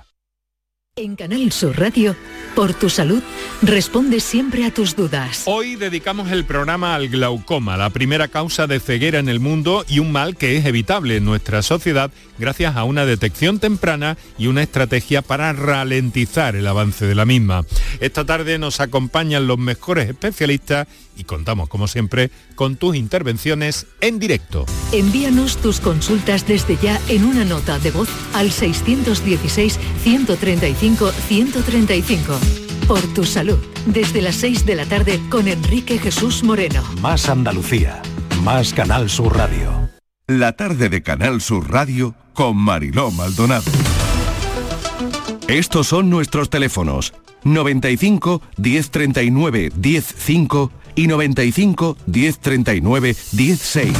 En Canal Sur Radio, por tu salud, responde siempre a tus dudas. Hoy dedicamos el programa al glaucoma, la primera causa de ceguera en el mundo y un mal que es evitable en nuestra sociedad gracias a una detección temprana y una estrategia para ralentizar el avance de la misma. Esta tarde nos acompañan los mejores especialistas y contamos, como siempre, con tus intervenciones en directo. Envíanos tus consultas desde ya en una nota de voz al 616-135-135. Por tu salud, desde las 6 de la tarde con Enrique Jesús Moreno. Más Andalucía, más Canal Sur Radio. La tarde de Canal Sur Radio con Mariló Maldonado. Estos son nuestros teléfonos 95 1039 105 y 95 1039 16.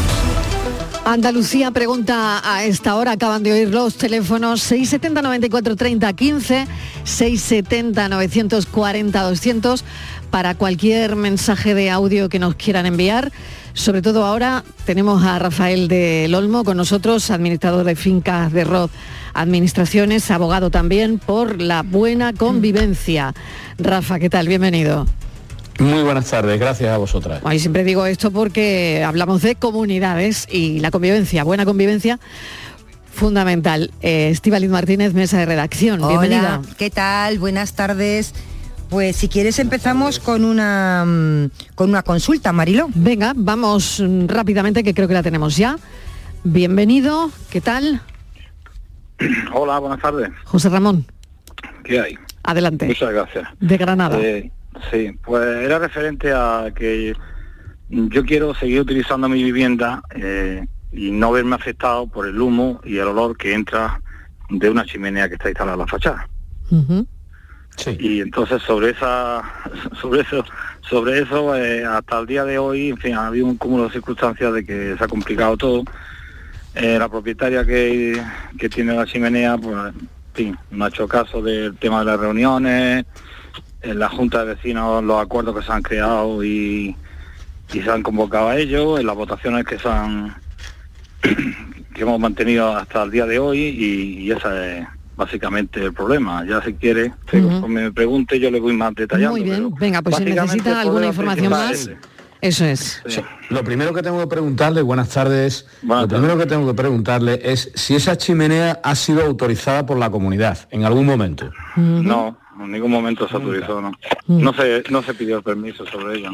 Andalucía pregunta a esta hora, acaban de oír los teléfonos 670 94 30 15, 670 940 200 para cualquier mensaje de audio que nos quieran enviar. Sobre todo ahora tenemos a Rafael del Olmo con nosotros, administrador de fincas de Rod Administraciones, abogado también por la buena convivencia. Rafa, ¿qué tal? Bienvenido. Muy buenas tardes, gracias a vosotras. Y siempre digo esto porque hablamos de comunidades y la convivencia, buena convivencia, fundamental. Eh, Martínez, mesa de redacción, bienvenida. ¿Qué tal? Buenas tardes. Pues si quieres empezamos con una mm, con una consulta, Marilo. Venga, vamos mm, rápidamente que creo que la tenemos ya. Bienvenido, ¿qué tal? Hola, buenas tardes. José Ramón. ¿Qué hay? Adelante. Muchas gracias. De Granada. Eh, sí, pues era referente a que yo quiero seguir utilizando mi vivienda eh, y no verme afectado por el humo y el olor que entra de una chimenea que está instalada en la fachada. Y entonces sobre esa, sobre eso, sobre eso, eh, hasta el día de hoy, en fin, ha habido un cúmulo de circunstancias de que se ha complicado todo. Eh, la propietaria que, que, tiene la chimenea, pues, en fin, no ha hecho caso del tema de las reuniones, en la Junta de Vecinos los acuerdos que se han creado y, y se han convocado a ellos, en las votaciones que se han que hemos mantenido hasta el día de hoy y, y esa es básicamente el problema. Ya si quiere, me pregunte, yo le voy más detallando. Muy bien, venga, pues si necesita alguna información más. Eso es. Lo primero que tengo que preguntarle, buenas tardes, lo primero que tengo que preguntarle es si esa chimenea ha sido autorizada por la comunidad en algún momento. No, en ningún momento se autorizó, no. Mm. No se, no se pidió permiso sobre ello.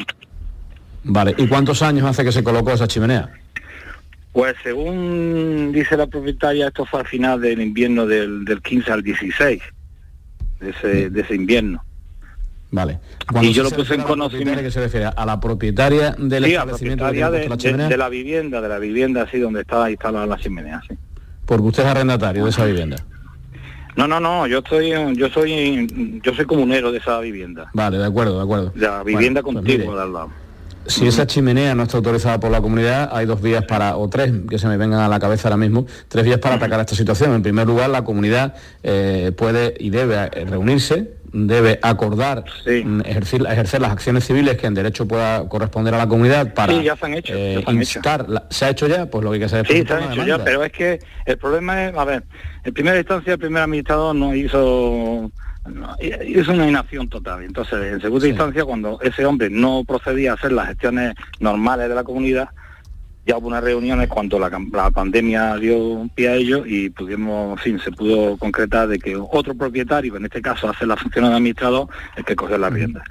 Vale, ¿y cuántos años hace que se colocó esa chimenea? Pues según dice la propietaria, esto fue al final del invierno del, del 15 al 16, de ese, de ese invierno. Vale. y yo lo puse en conocimiento. que se refiere? ¿A la propietaria del establecimiento de, la de, la vivienda, de la vivienda así donde estaba instalada la chimenea, sí. Porque usted es arrendatario de esa vivienda. No, no, no, yo estoy, yo soy, yo soy comunero de esa vivienda. Vale, de acuerdo, de acuerdo. La vivienda pues contigua de al lado. Si esa chimenea no está autorizada por la comunidad, hay dos vías para, o tres, que se me vengan a la cabeza ahora mismo, tres vías para atacar esta situación. En primer lugar, la comunidad eh, puede y debe eh, reunirse, debe acordar mm, ejercer, ejercer, las acciones civiles que en derecho pueda corresponder a la comunidad para sí, ya se han hecho, eh, ¿Se ha hecho ya? Pues lo que hay que hacer es... Sí, se han hecho ya, pero es que el problema es, a ver, en primera instancia el primer administrador no hizo es una inacción total. Entonces, en segunda instancia, cuando ese hombre no procedía a hacer las gestiones normales de la comunidad, ya hubo unas reuniones cuando la, pandemia dio pie a ello y pudimos, en fin, se pudo concretar de que otro propietario, en este caso hace la función de administrador, el que cogió la rienda.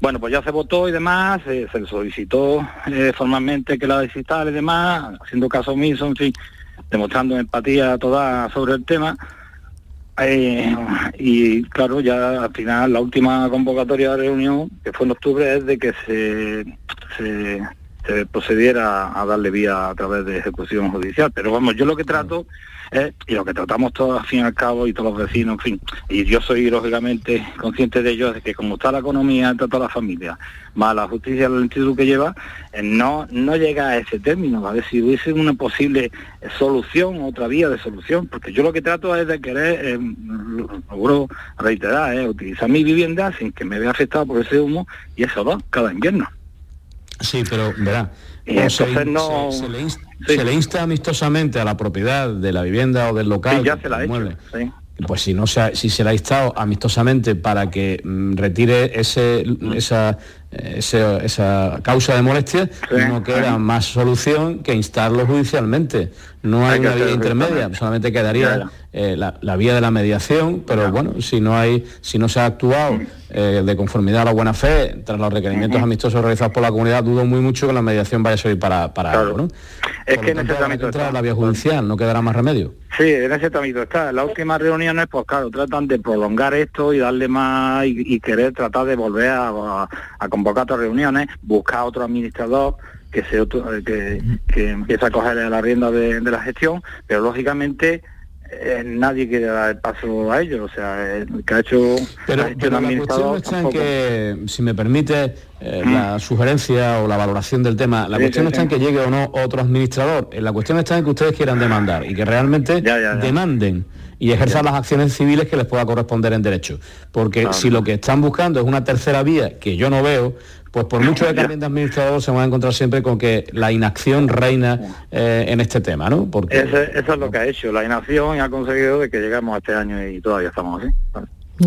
Bueno, pues ya se votó y demás, se le solicitó eh, formalmente que la desistara y demás, haciendo caso omiso, en fin, demostrando empatía toda sobre el tema eh, y claro, ya al final la última convocatoria de reunión, que fue en octubre, es de que se, se, procediera a darle vía a través de ejecución judicial. Pero vamos, yo lo que trato y lo que tratamos todos al fin y al cabo y todos los vecinos, en fin, y yo soy lógicamente consciente de ello, de que como está la economía entre toda la familia, más la justicia la lentitud que lleva, eh, no, no llega a ese término, a ver si hubiese una posible solución, otra vía de solución, porque yo lo que trato es de querer, eh, logro reiterar, eh, utilizar mi vivienda sin que me vea afectado por ese humo y eso va cada invierno. Sí, pero verá, y entonces no... Se, le insta amistosamente a la propiedad de la vivienda o del local. ya se la ha hecho, pues si no se si se le ha instado amistosamente para que mm, retire ese, esa, esa causa de molestia, no queda más solución que instarlo judicialmente. No hay, una vía intermedia, solamente quedaría eh, la, vía de la mediación, pero bueno, si no hay, si no se ha actuado eh, de conformidad a la buena fe tras los requerimientos amistosos realizados por la comunidad, dudo muy mucho que la mediación vaya a servir para, para algo, ¿no? Es que en ese trámite está. la vía judicial, no quedará más remedio. Sí, en ese trámite está. Las últimas reuniones, pues claro, tratan de prolongar esto y darle más y, querer tratar de volver a, convocar reuniones, buscar otro administrador que se que, que empieza a coger la rienda de la gestión, pero lógicamente eh, nadie quiere dar el paso a ellos, o sea, el que ha hecho... Pero, la cuestión está en que, si me permite eh, la sugerencia o la valoración del tema, la cuestión está en que llegue o no otro administrador, la cuestión está en que ustedes quieran demandar y que realmente demanden y ejerzan las acciones civiles que les pueda corresponder en derecho. Porque si lo que están buscando es una tercera vía, que yo no veo, pues por mucho que cambien de administrador se van a encontrar siempre con que la inacción reina eh, en este tema, ¿no? Porque... Eso, es lo que ha hecho, la inacción y ha conseguido de que llegamos a este año y todavía estamos así.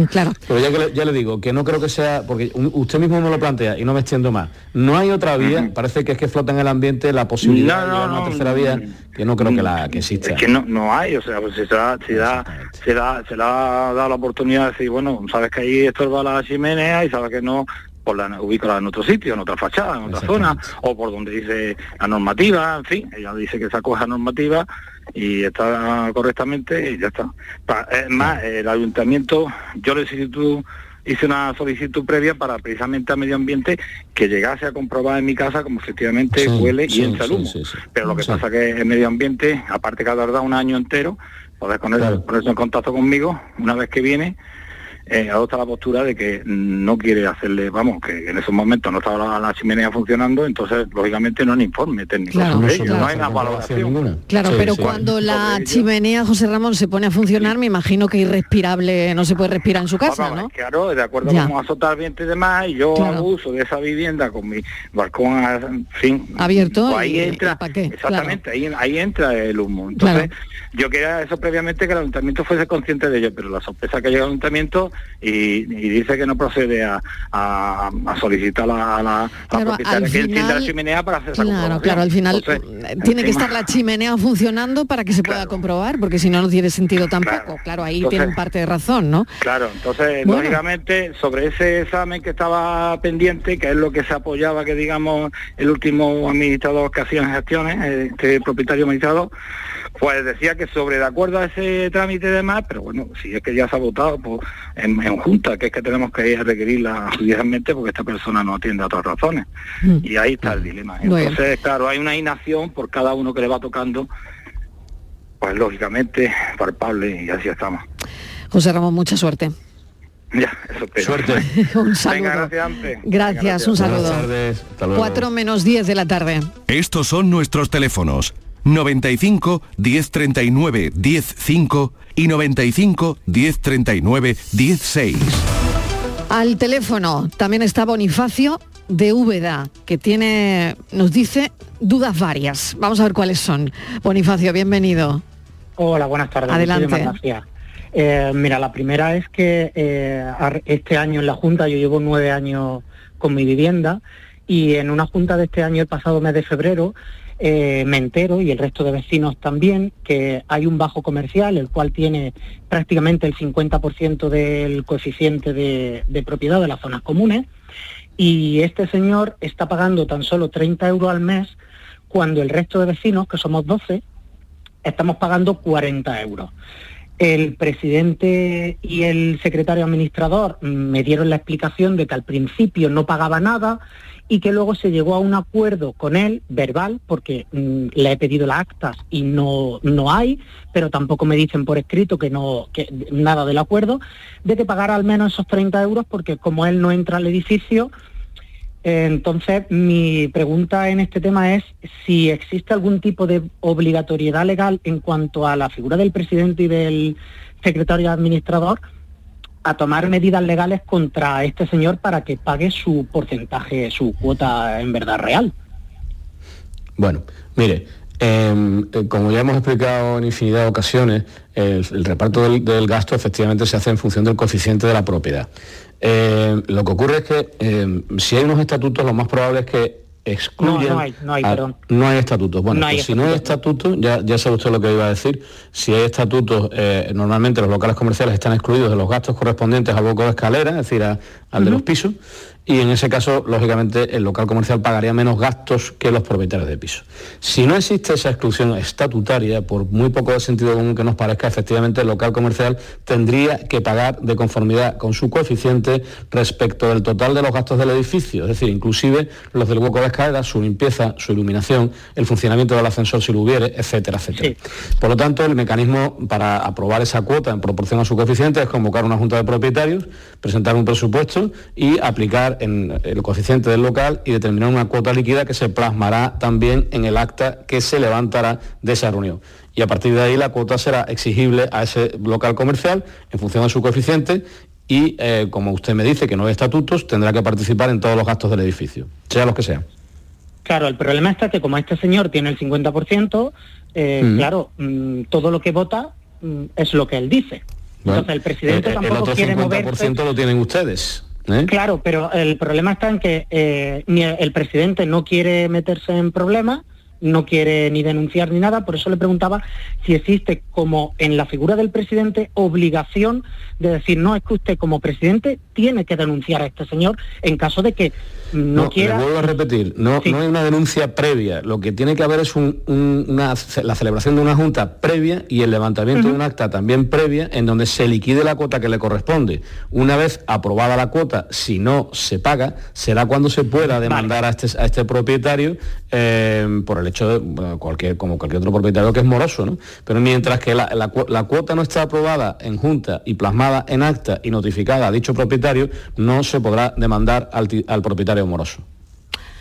Claro. Pero ya, ya, le digo, que no creo que sea, porque usted mismo me lo plantea y no me extiendo más. No hay otra vía, parece que es que flota en el ambiente la posibilidad de una tercera vía, que no creo que la que exista. Es que no, no hay, o sea, pues se, da, se, da, se, da, se le ha dado la oportunidad de decir, bueno, sabes que ahí estorba la chimenea y sabes que no, por la, ubícala en otro sitio, en otra fachada, en otra zona, o por donde dice la normativa, en fin, ella dice que esa cosa normativa y está correctamente y ya está. Es más, el ayuntamiento, yo le hice una solicitud previa para precisamente a medio ambiente que llegase a comprobar en mi casa como efectivamente huele y entra el humo. Pero lo que pasa que el medio ambiente, aparte que ha tardado un año entero, poder ponerse en contacto conmigo una vez que viene eh, adopta la postura de que no quiere hacerle, vamos, que en esos momentos no estaba la, chimenea funcionando, entonces lógicamente no hay informe técnico claro, no hay una valoración. Claro, pero cuando la chimenea, José Ramón, se pone a funcionar, me imagino que irrespirable, no se puede respirar en su casa, ¿no? Claro, de acuerdo a cómo azotar viento y demás, y yo abuso de esa vivienda con mi balcón, en fin, abierto. Pues ahí entra, exactamente, ahí, ahí entra el humo. Entonces, yo quería eso previamente que el ayuntamiento fuese consciente de ello, pero la sorpresa que llega al ayuntamiento y, dice que no procede a, solicitar a la, propietaria que encienda la chimenea para hacer esa Claro, claro, al final tiene que estar la chimenea funcionando para que se pueda comprobar, porque si no, no tiene sentido tampoco. Claro, ahí tienen parte de razón, ¿no? Claro, entonces, lógicamente, sobre ese examen que estaba pendiente, que es lo que se apoyaba, que digamos, el último administrador que hacía gestiones, este propietario administrador, pues decía que sobre de acuerdo a ese trámite y demás, pero bueno, si es que ya se ha votado pues, en, junta, que es que tenemos que ir a requerirla judicialmente porque esta persona no atiende a otras razones. Mm. Y ahí está el dilema. Entonces, claro, hay una inacción por cada uno que le va tocando, pues lógicamente palpable y así estamos. José Ramón, mucha suerte. Ya, eso Suerte. un saludo. gracias, gracias, un saludo. Buenas tardes. 4 menos 10 de la tarde. Estos son nuestros teléfonos. 95 1039 105 y 95 1039 16. Al teléfono también está Bonifacio de Úbeda, que tiene, nos dice, dudas varias. Vamos a ver cuáles son. Bonifacio, bienvenido. Hola, buenas tardes. Adelante. Eh, mira, la primera es que eh, este año en la Junta, yo llevo nueve años con mi vivienda, y en una Junta de este año, el pasado mes de febrero, eh, me entero, y el resto de vecinos también, que hay un bajo comercial, el cual tiene prácticamente el 50% del coeficiente de, propiedad de las zonas comunes, y este señor está pagando tan solo 30 euros al mes, cuando el resto de vecinos, que somos 12, estamos pagando 40 euros. El presidente y el secretario administrador me dieron la explicación de que al principio no pagaba nada, y que luego se llegó a un acuerdo con él, verbal, porque mm, le he pedido las actas y no, no hay, pero tampoco me dicen por escrito que no, que nada del acuerdo, de que pagara al menos esos 30 euros, porque como él no entra al edificio, entonces mi pregunta en este tema es si existe algún tipo de obligatoriedad legal en cuanto a la figura del presidente y del secretario administrador a tomar medidas legales contra este señor para que pague su porcentaje, su cuota en verdad real. Bueno, mire, eh, como ya hemos explicado en infinidad de ocasiones, el, reparto del, gasto efectivamente se hace en función del coeficiente de la propiedad. Em, lo que ocurre es que em, si hay unos estatutos, lo más probable es que excluyen... No, hay, no hay, perdón. No hay estatutos. Bueno, pues si no hay estatutos, ya, ya sabe usted lo que iba a decir, si hay estatutos, eh, normalmente los locales comerciales están excluidos de los gastos correspondientes al boco de escalera, es decir, al de los pisos, y en ese caso, lógicamente, el local comercial pagaría menos gastos que los propietarios de piso. Si no existe esa exclusión estatutaria, por muy poco de sentido común que nos parezca, efectivamente el local comercial tendría que pagar de conformidad con su coeficiente respecto del total de los gastos del edificio, es decir, inclusive los del hueco de escalera, su limpieza, su iluminación, el funcionamiento del ascensor si lo hubiere, etcétera, etcétera. Por lo tanto, el mecanismo para aprobar esa cuota en proporción a su coeficiente es convocar una junta de propietarios, presentar un presupuesto y aplicar en el coeficiente del local y determinar una cuota líquida que se plasmará también en el acta que se levantará de esa reunión. Y a partir de ahí la cuota será exigible a ese local comercial en función de su coeficiente y, eh, como usted me dice que no hay estatutos, tendrá que participar en todos los gastos del edificio, sea los que sean. Claro, el problema está que como este señor tiene el 50%, eh, claro, mm, todo lo que vota mm, es lo que él dice. Entonces el presidente eh, tampoco el otro 50% lo tienen ustedes. ¿Eh? Claro, pero el problema está en que eh, el presidente no quiere meterse en problemas, no quiere ni denunciar ni nada, por eso le preguntaba si existe como en la figura del presidente obligación de decir, no, es que usted como presidente tiene que denunciar a este señor en caso de que no, quiera... vuelvo a repetir, no, no hay una denuncia previa, lo que tiene que haber es una, la celebración de una junta previa y el levantamiento de un acta también previa en donde se liquide la cuota que le corresponde. Una vez aprobada la cuota, si no se paga, será cuando se pueda demandar a, este, a este propietario eh, por el hecho de, cualquier, como cualquier otro propietario que es moroso, ¿no? Pero mientras que la, la cuota no está aprobada en junta y plasmada en acta y notificada a dicho propietario, no se podrá demandar al, al propietario moroso.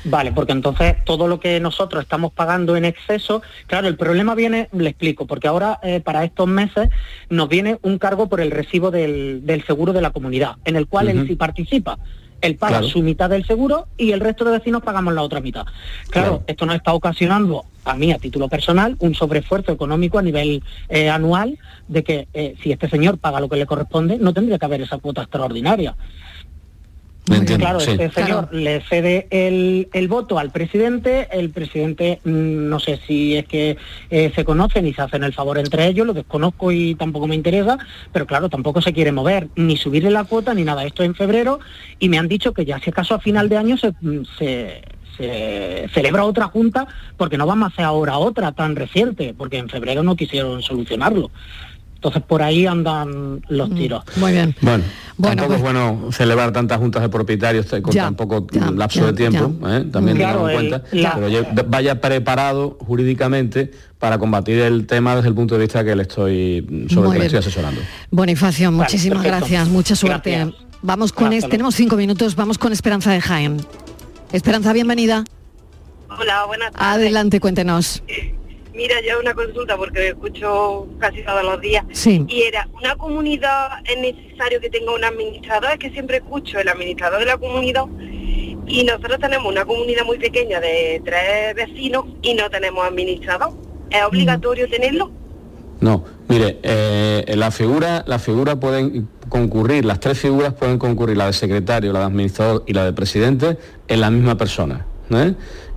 Vale, porque entonces todo lo que nosotros estamos pagando en exceso, claro, el problema viene, le explico, porque ahora eh, para estos meses nos viene un cargo por el recibo del, seguro de la comunidad, en el cual él sí participa. Él paga su mitad del seguro y el resto de vecinos pagamos la otra mitad. Claro, esto nos está ocasionando a mí a título personal, un sobreesfuerzo económico a nivel eh, anual de que eh, si este señor paga lo que le corresponde, no tendría que haber esa cuota extraordinaria. Claro, este señor le cede el, voto al presidente, el presidente mm, no sé si es que eh, se conocen y se hacen el favor entre ellos, lo desconozco y tampoco me interesa, pero claro, tampoco se quiere mover, ni subirle la cuota ni nada. Esto en febrero y me han dicho que ya si acaso a final de año se se celebra otra junta porque no vamos a hacer ahora otra tan reciente, porque en febrero no quisieron solucionarlo. Entonces por ahí andan los mm, tiros. Muy bien. Bueno, tampoco pues es bueno celebrar tantas juntas de propietarios con tan poco lapso de tiempo, ¿eh? también claro, en cuenta. pero vaya preparado jurídicamente para combatir el tema desde el punto de vista que le estoy sobre el que le estoy asesorando. Bonifacio, muchísimas gracias, mucha suerte. Vamos con este, tenemos cinco minutos, vamos con Esperanza de Jaén. Esperanza, bienvenida. Hola, buenas tardes. Adelante, cuéntenos. Mira, yo una consulta porque escucho casi todos los días. Sí. Y era, ¿una comunidad es necesario que tenga un administrador? Es que siempre escucho el administrador de la comunidad y nosotros tenemos una comunidad muy pequeña de tres vecinos y no tenemos administrador. ¿Es obligatorio tenerlo? No, mire, eh, la figura, la figura pueden concurrir, las tres figuras pueden concurrir, la de secretario, la de administrador y la de presidente, en la misma persona. ¿eh?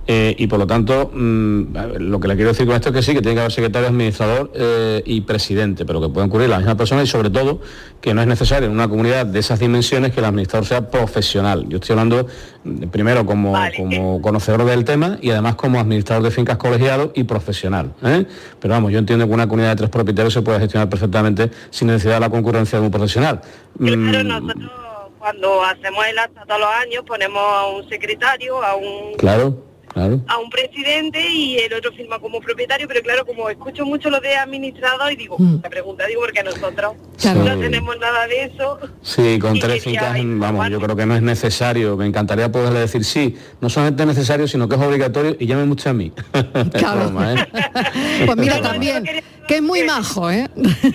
Eh, y por lo tanto, mm, lo que le quiero decir con esto es que sí, que tiene que haber secretario, administrador eh, y presidente, pero que pueden ocurrir la misma persona y sobre todo que no es necesario en una comunidad de esas dimensiones que el administrador sea profesional. Yo estoy hablando mm, primero como, como conocedor del tema y además como administrador de fincas colegiado y profesional. ¿eh? Pero vamos, yo entiendo que una comunidad de tres propietarios se puede gestionar perfectamente sin necesidad de la concurrencia de un profesional. Claro, mm. nosotros cuando hacemos el acta todos los años ponemos a un secretario, a un... Claro a un presidente y el otro firma como propietario, pero claro, como escucho mucho lo de administrador y digo, mm. me pregunta, digo, porque nosotros no tenemos nada de eso. Sí, con tres fincas, vamos, yo creo que no es necesario, me encantaría poderle decir sí, no solamente es necesario, sino que es obligatorio y llame mucho a mí. Claro. ¿eh? pues mira también, que es muy majo, ¿eh?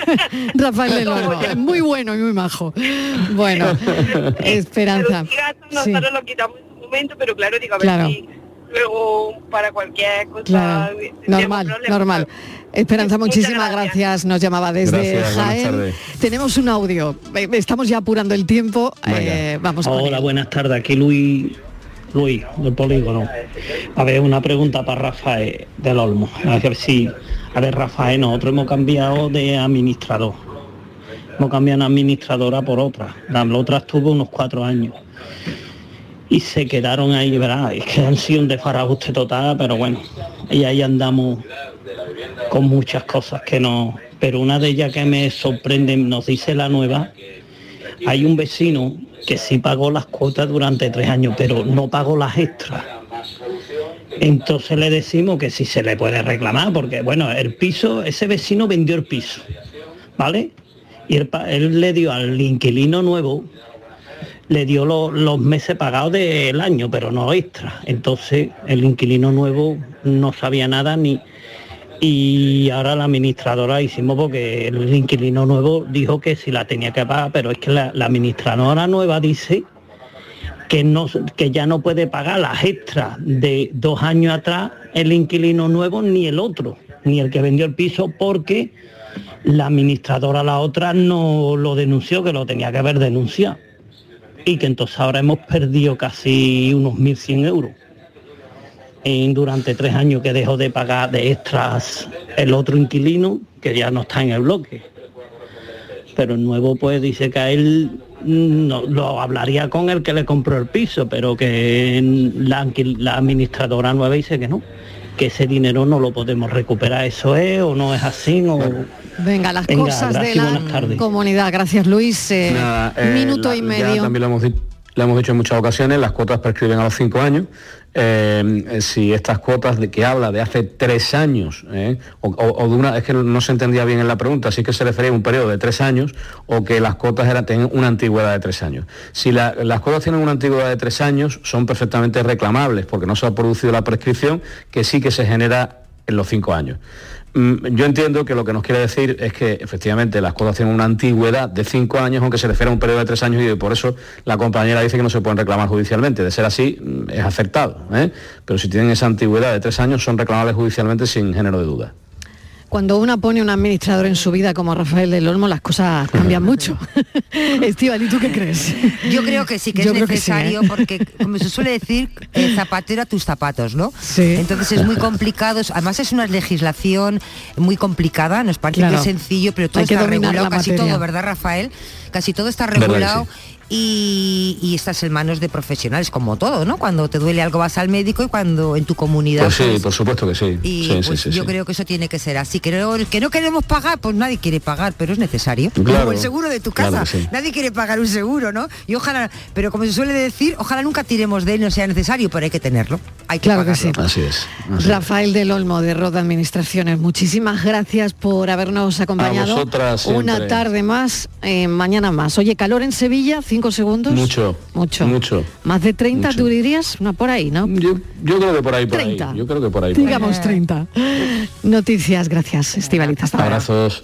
Rafael Lelono, es muy bueno y muy majo. Bueno, esperanza. nosotros lo quitamos en su momento, pero claro, digo, a ver si luego para cualquier cosa. Normal, normal. Esperanza, muchísimas gracias. Nos llamaba desde Jaén. Tenemos un audio. Estamos ya apurando el tiempo. Eh, vamos Hola, buenas tardes. Aquí Luis, Luis, del polígono. A ver, una pregunta para Rafael del Olmo. A ver si, a ver, Rafael, nosotros hemos cambiado de administrador. Hemos cambiado una administradora por otra. La otra estuvo unos cuatro años y se quedaron ahí, ¿verdad? Es que han sido un desfaraguste total, pero bueno, y ahí andamos con muchas cosas que no... Pero una de ellas que me sorprende, nos dice la nueva, hay un vecino que sí pagó las cuotas durante tres años, pero no pagó las extras. Entonces le decimos que si se le puede reclamar, porque bueno, el piso, ese vecino vendió el piso, ¿vale? Y él le dio al inquilino nuevo le dio los meses pagados del año, pero no extra. Entonces el inquilino nuevo no sabía nada ni... Y ahora la administradora hicimos porque el inquilino nuevo dijo que si la tenía que pagar, pero es que la, administradora nueva dice que, no, que ya no puede pagar las extras de dos años atrás el inquilino nuevo ni el otro, ni el que vendió el piso, porque la administradora la otra no lo denunció, que lo tenía que haber denunciado y que entonces ahora hemos perdido casi unos 1.100 euros. Durante tres años que dejó de pagar de extras el otro inquilino, que ya no está en el bloque. Pero el nuevo pues dice que a él no, lo hablaría con el que le compró el piso, pero que la, la administradora nueva dice que no, que ese dinero no lo podemos recuperar. ¿Eso es o no es así? O... Venga, las cosas de la comunidad. Gracias, Luis. Eh, eh, minuto y medio. También lo hemos, lo hemos dicho en muchas ocasiones, las cuotas prescriben a los cinco años. Eh, si estas cuotas de que habla de hace tres años, o, de una, es que no se entendía bien en la pregunta, así que se refería a un periodo de tres años o que las cuotas eran, tienen una antigüedad de tres años. Si las cuotas tienen una antigüedad de tres años, son perfectamente reclamables porque no se ha producido la prescripción, que sí que se genera en los cinco años. Mm, yo entiendo que lo que nos quiere decir es que efectivamente las cosas tienen una antigüedad de cinco años, aunque se refiere a un periodo de tres años y por eso la compañera dice que no se pueden reclamar judicialmente. De ser así, mm, es acertado. ¿eh? Pero si tienen esa antigüedad de tres años, son reclamables judicialmente sin género de duda. Cuando una pone un administrador en su vida como Rafael del Olmo, las cosas cambian mucho. Estival, ¿y tú qué crees? Yo creo que sí, que es necesario, ¿eh? porque como se suele decir, el zapatero a tus zapatos, ¿no? Sí. Entonces es muy complicado, además es una legislación muy complicada, nos parece que es sencillo, pero todo está regulado, casi todo, ¿verdad, Rafael? Casi todo está regulado y, estás en manos de profesionales, como todo, ¿no? Cuando te duele algo vas al médico y cuando en tu comunidad... Pues sí, pues por supuesto que sí. Y pues yo creo que eso tiene que ser así. Que no, que no queremos pagar, pues nadie quiere pagar, pero es necesario. como el seguro de tu casa. Nadie quiere pagar un seguro, ¿no? Y ojalá, pero como se suele decir, ojalá nunca tiremos de él, no sea necesario, pero hay que tenerlo. Hay que claro que sí. Así es. Rafael del Olmo, de Roda Administraciones, muchísimas gracias por habernos acompañado. Una tarde más, eh, mañana más. Oye, calor en Sevilla, segundos? Mucho. Mucho. Mucho. Más de 30 tú dirías, no por ahí, ¿no? Yo, creo que por ahí, por 30. Yo creo que por ahí. Digamos 30. Noticias, gracias, Estivaliza. Abrazos.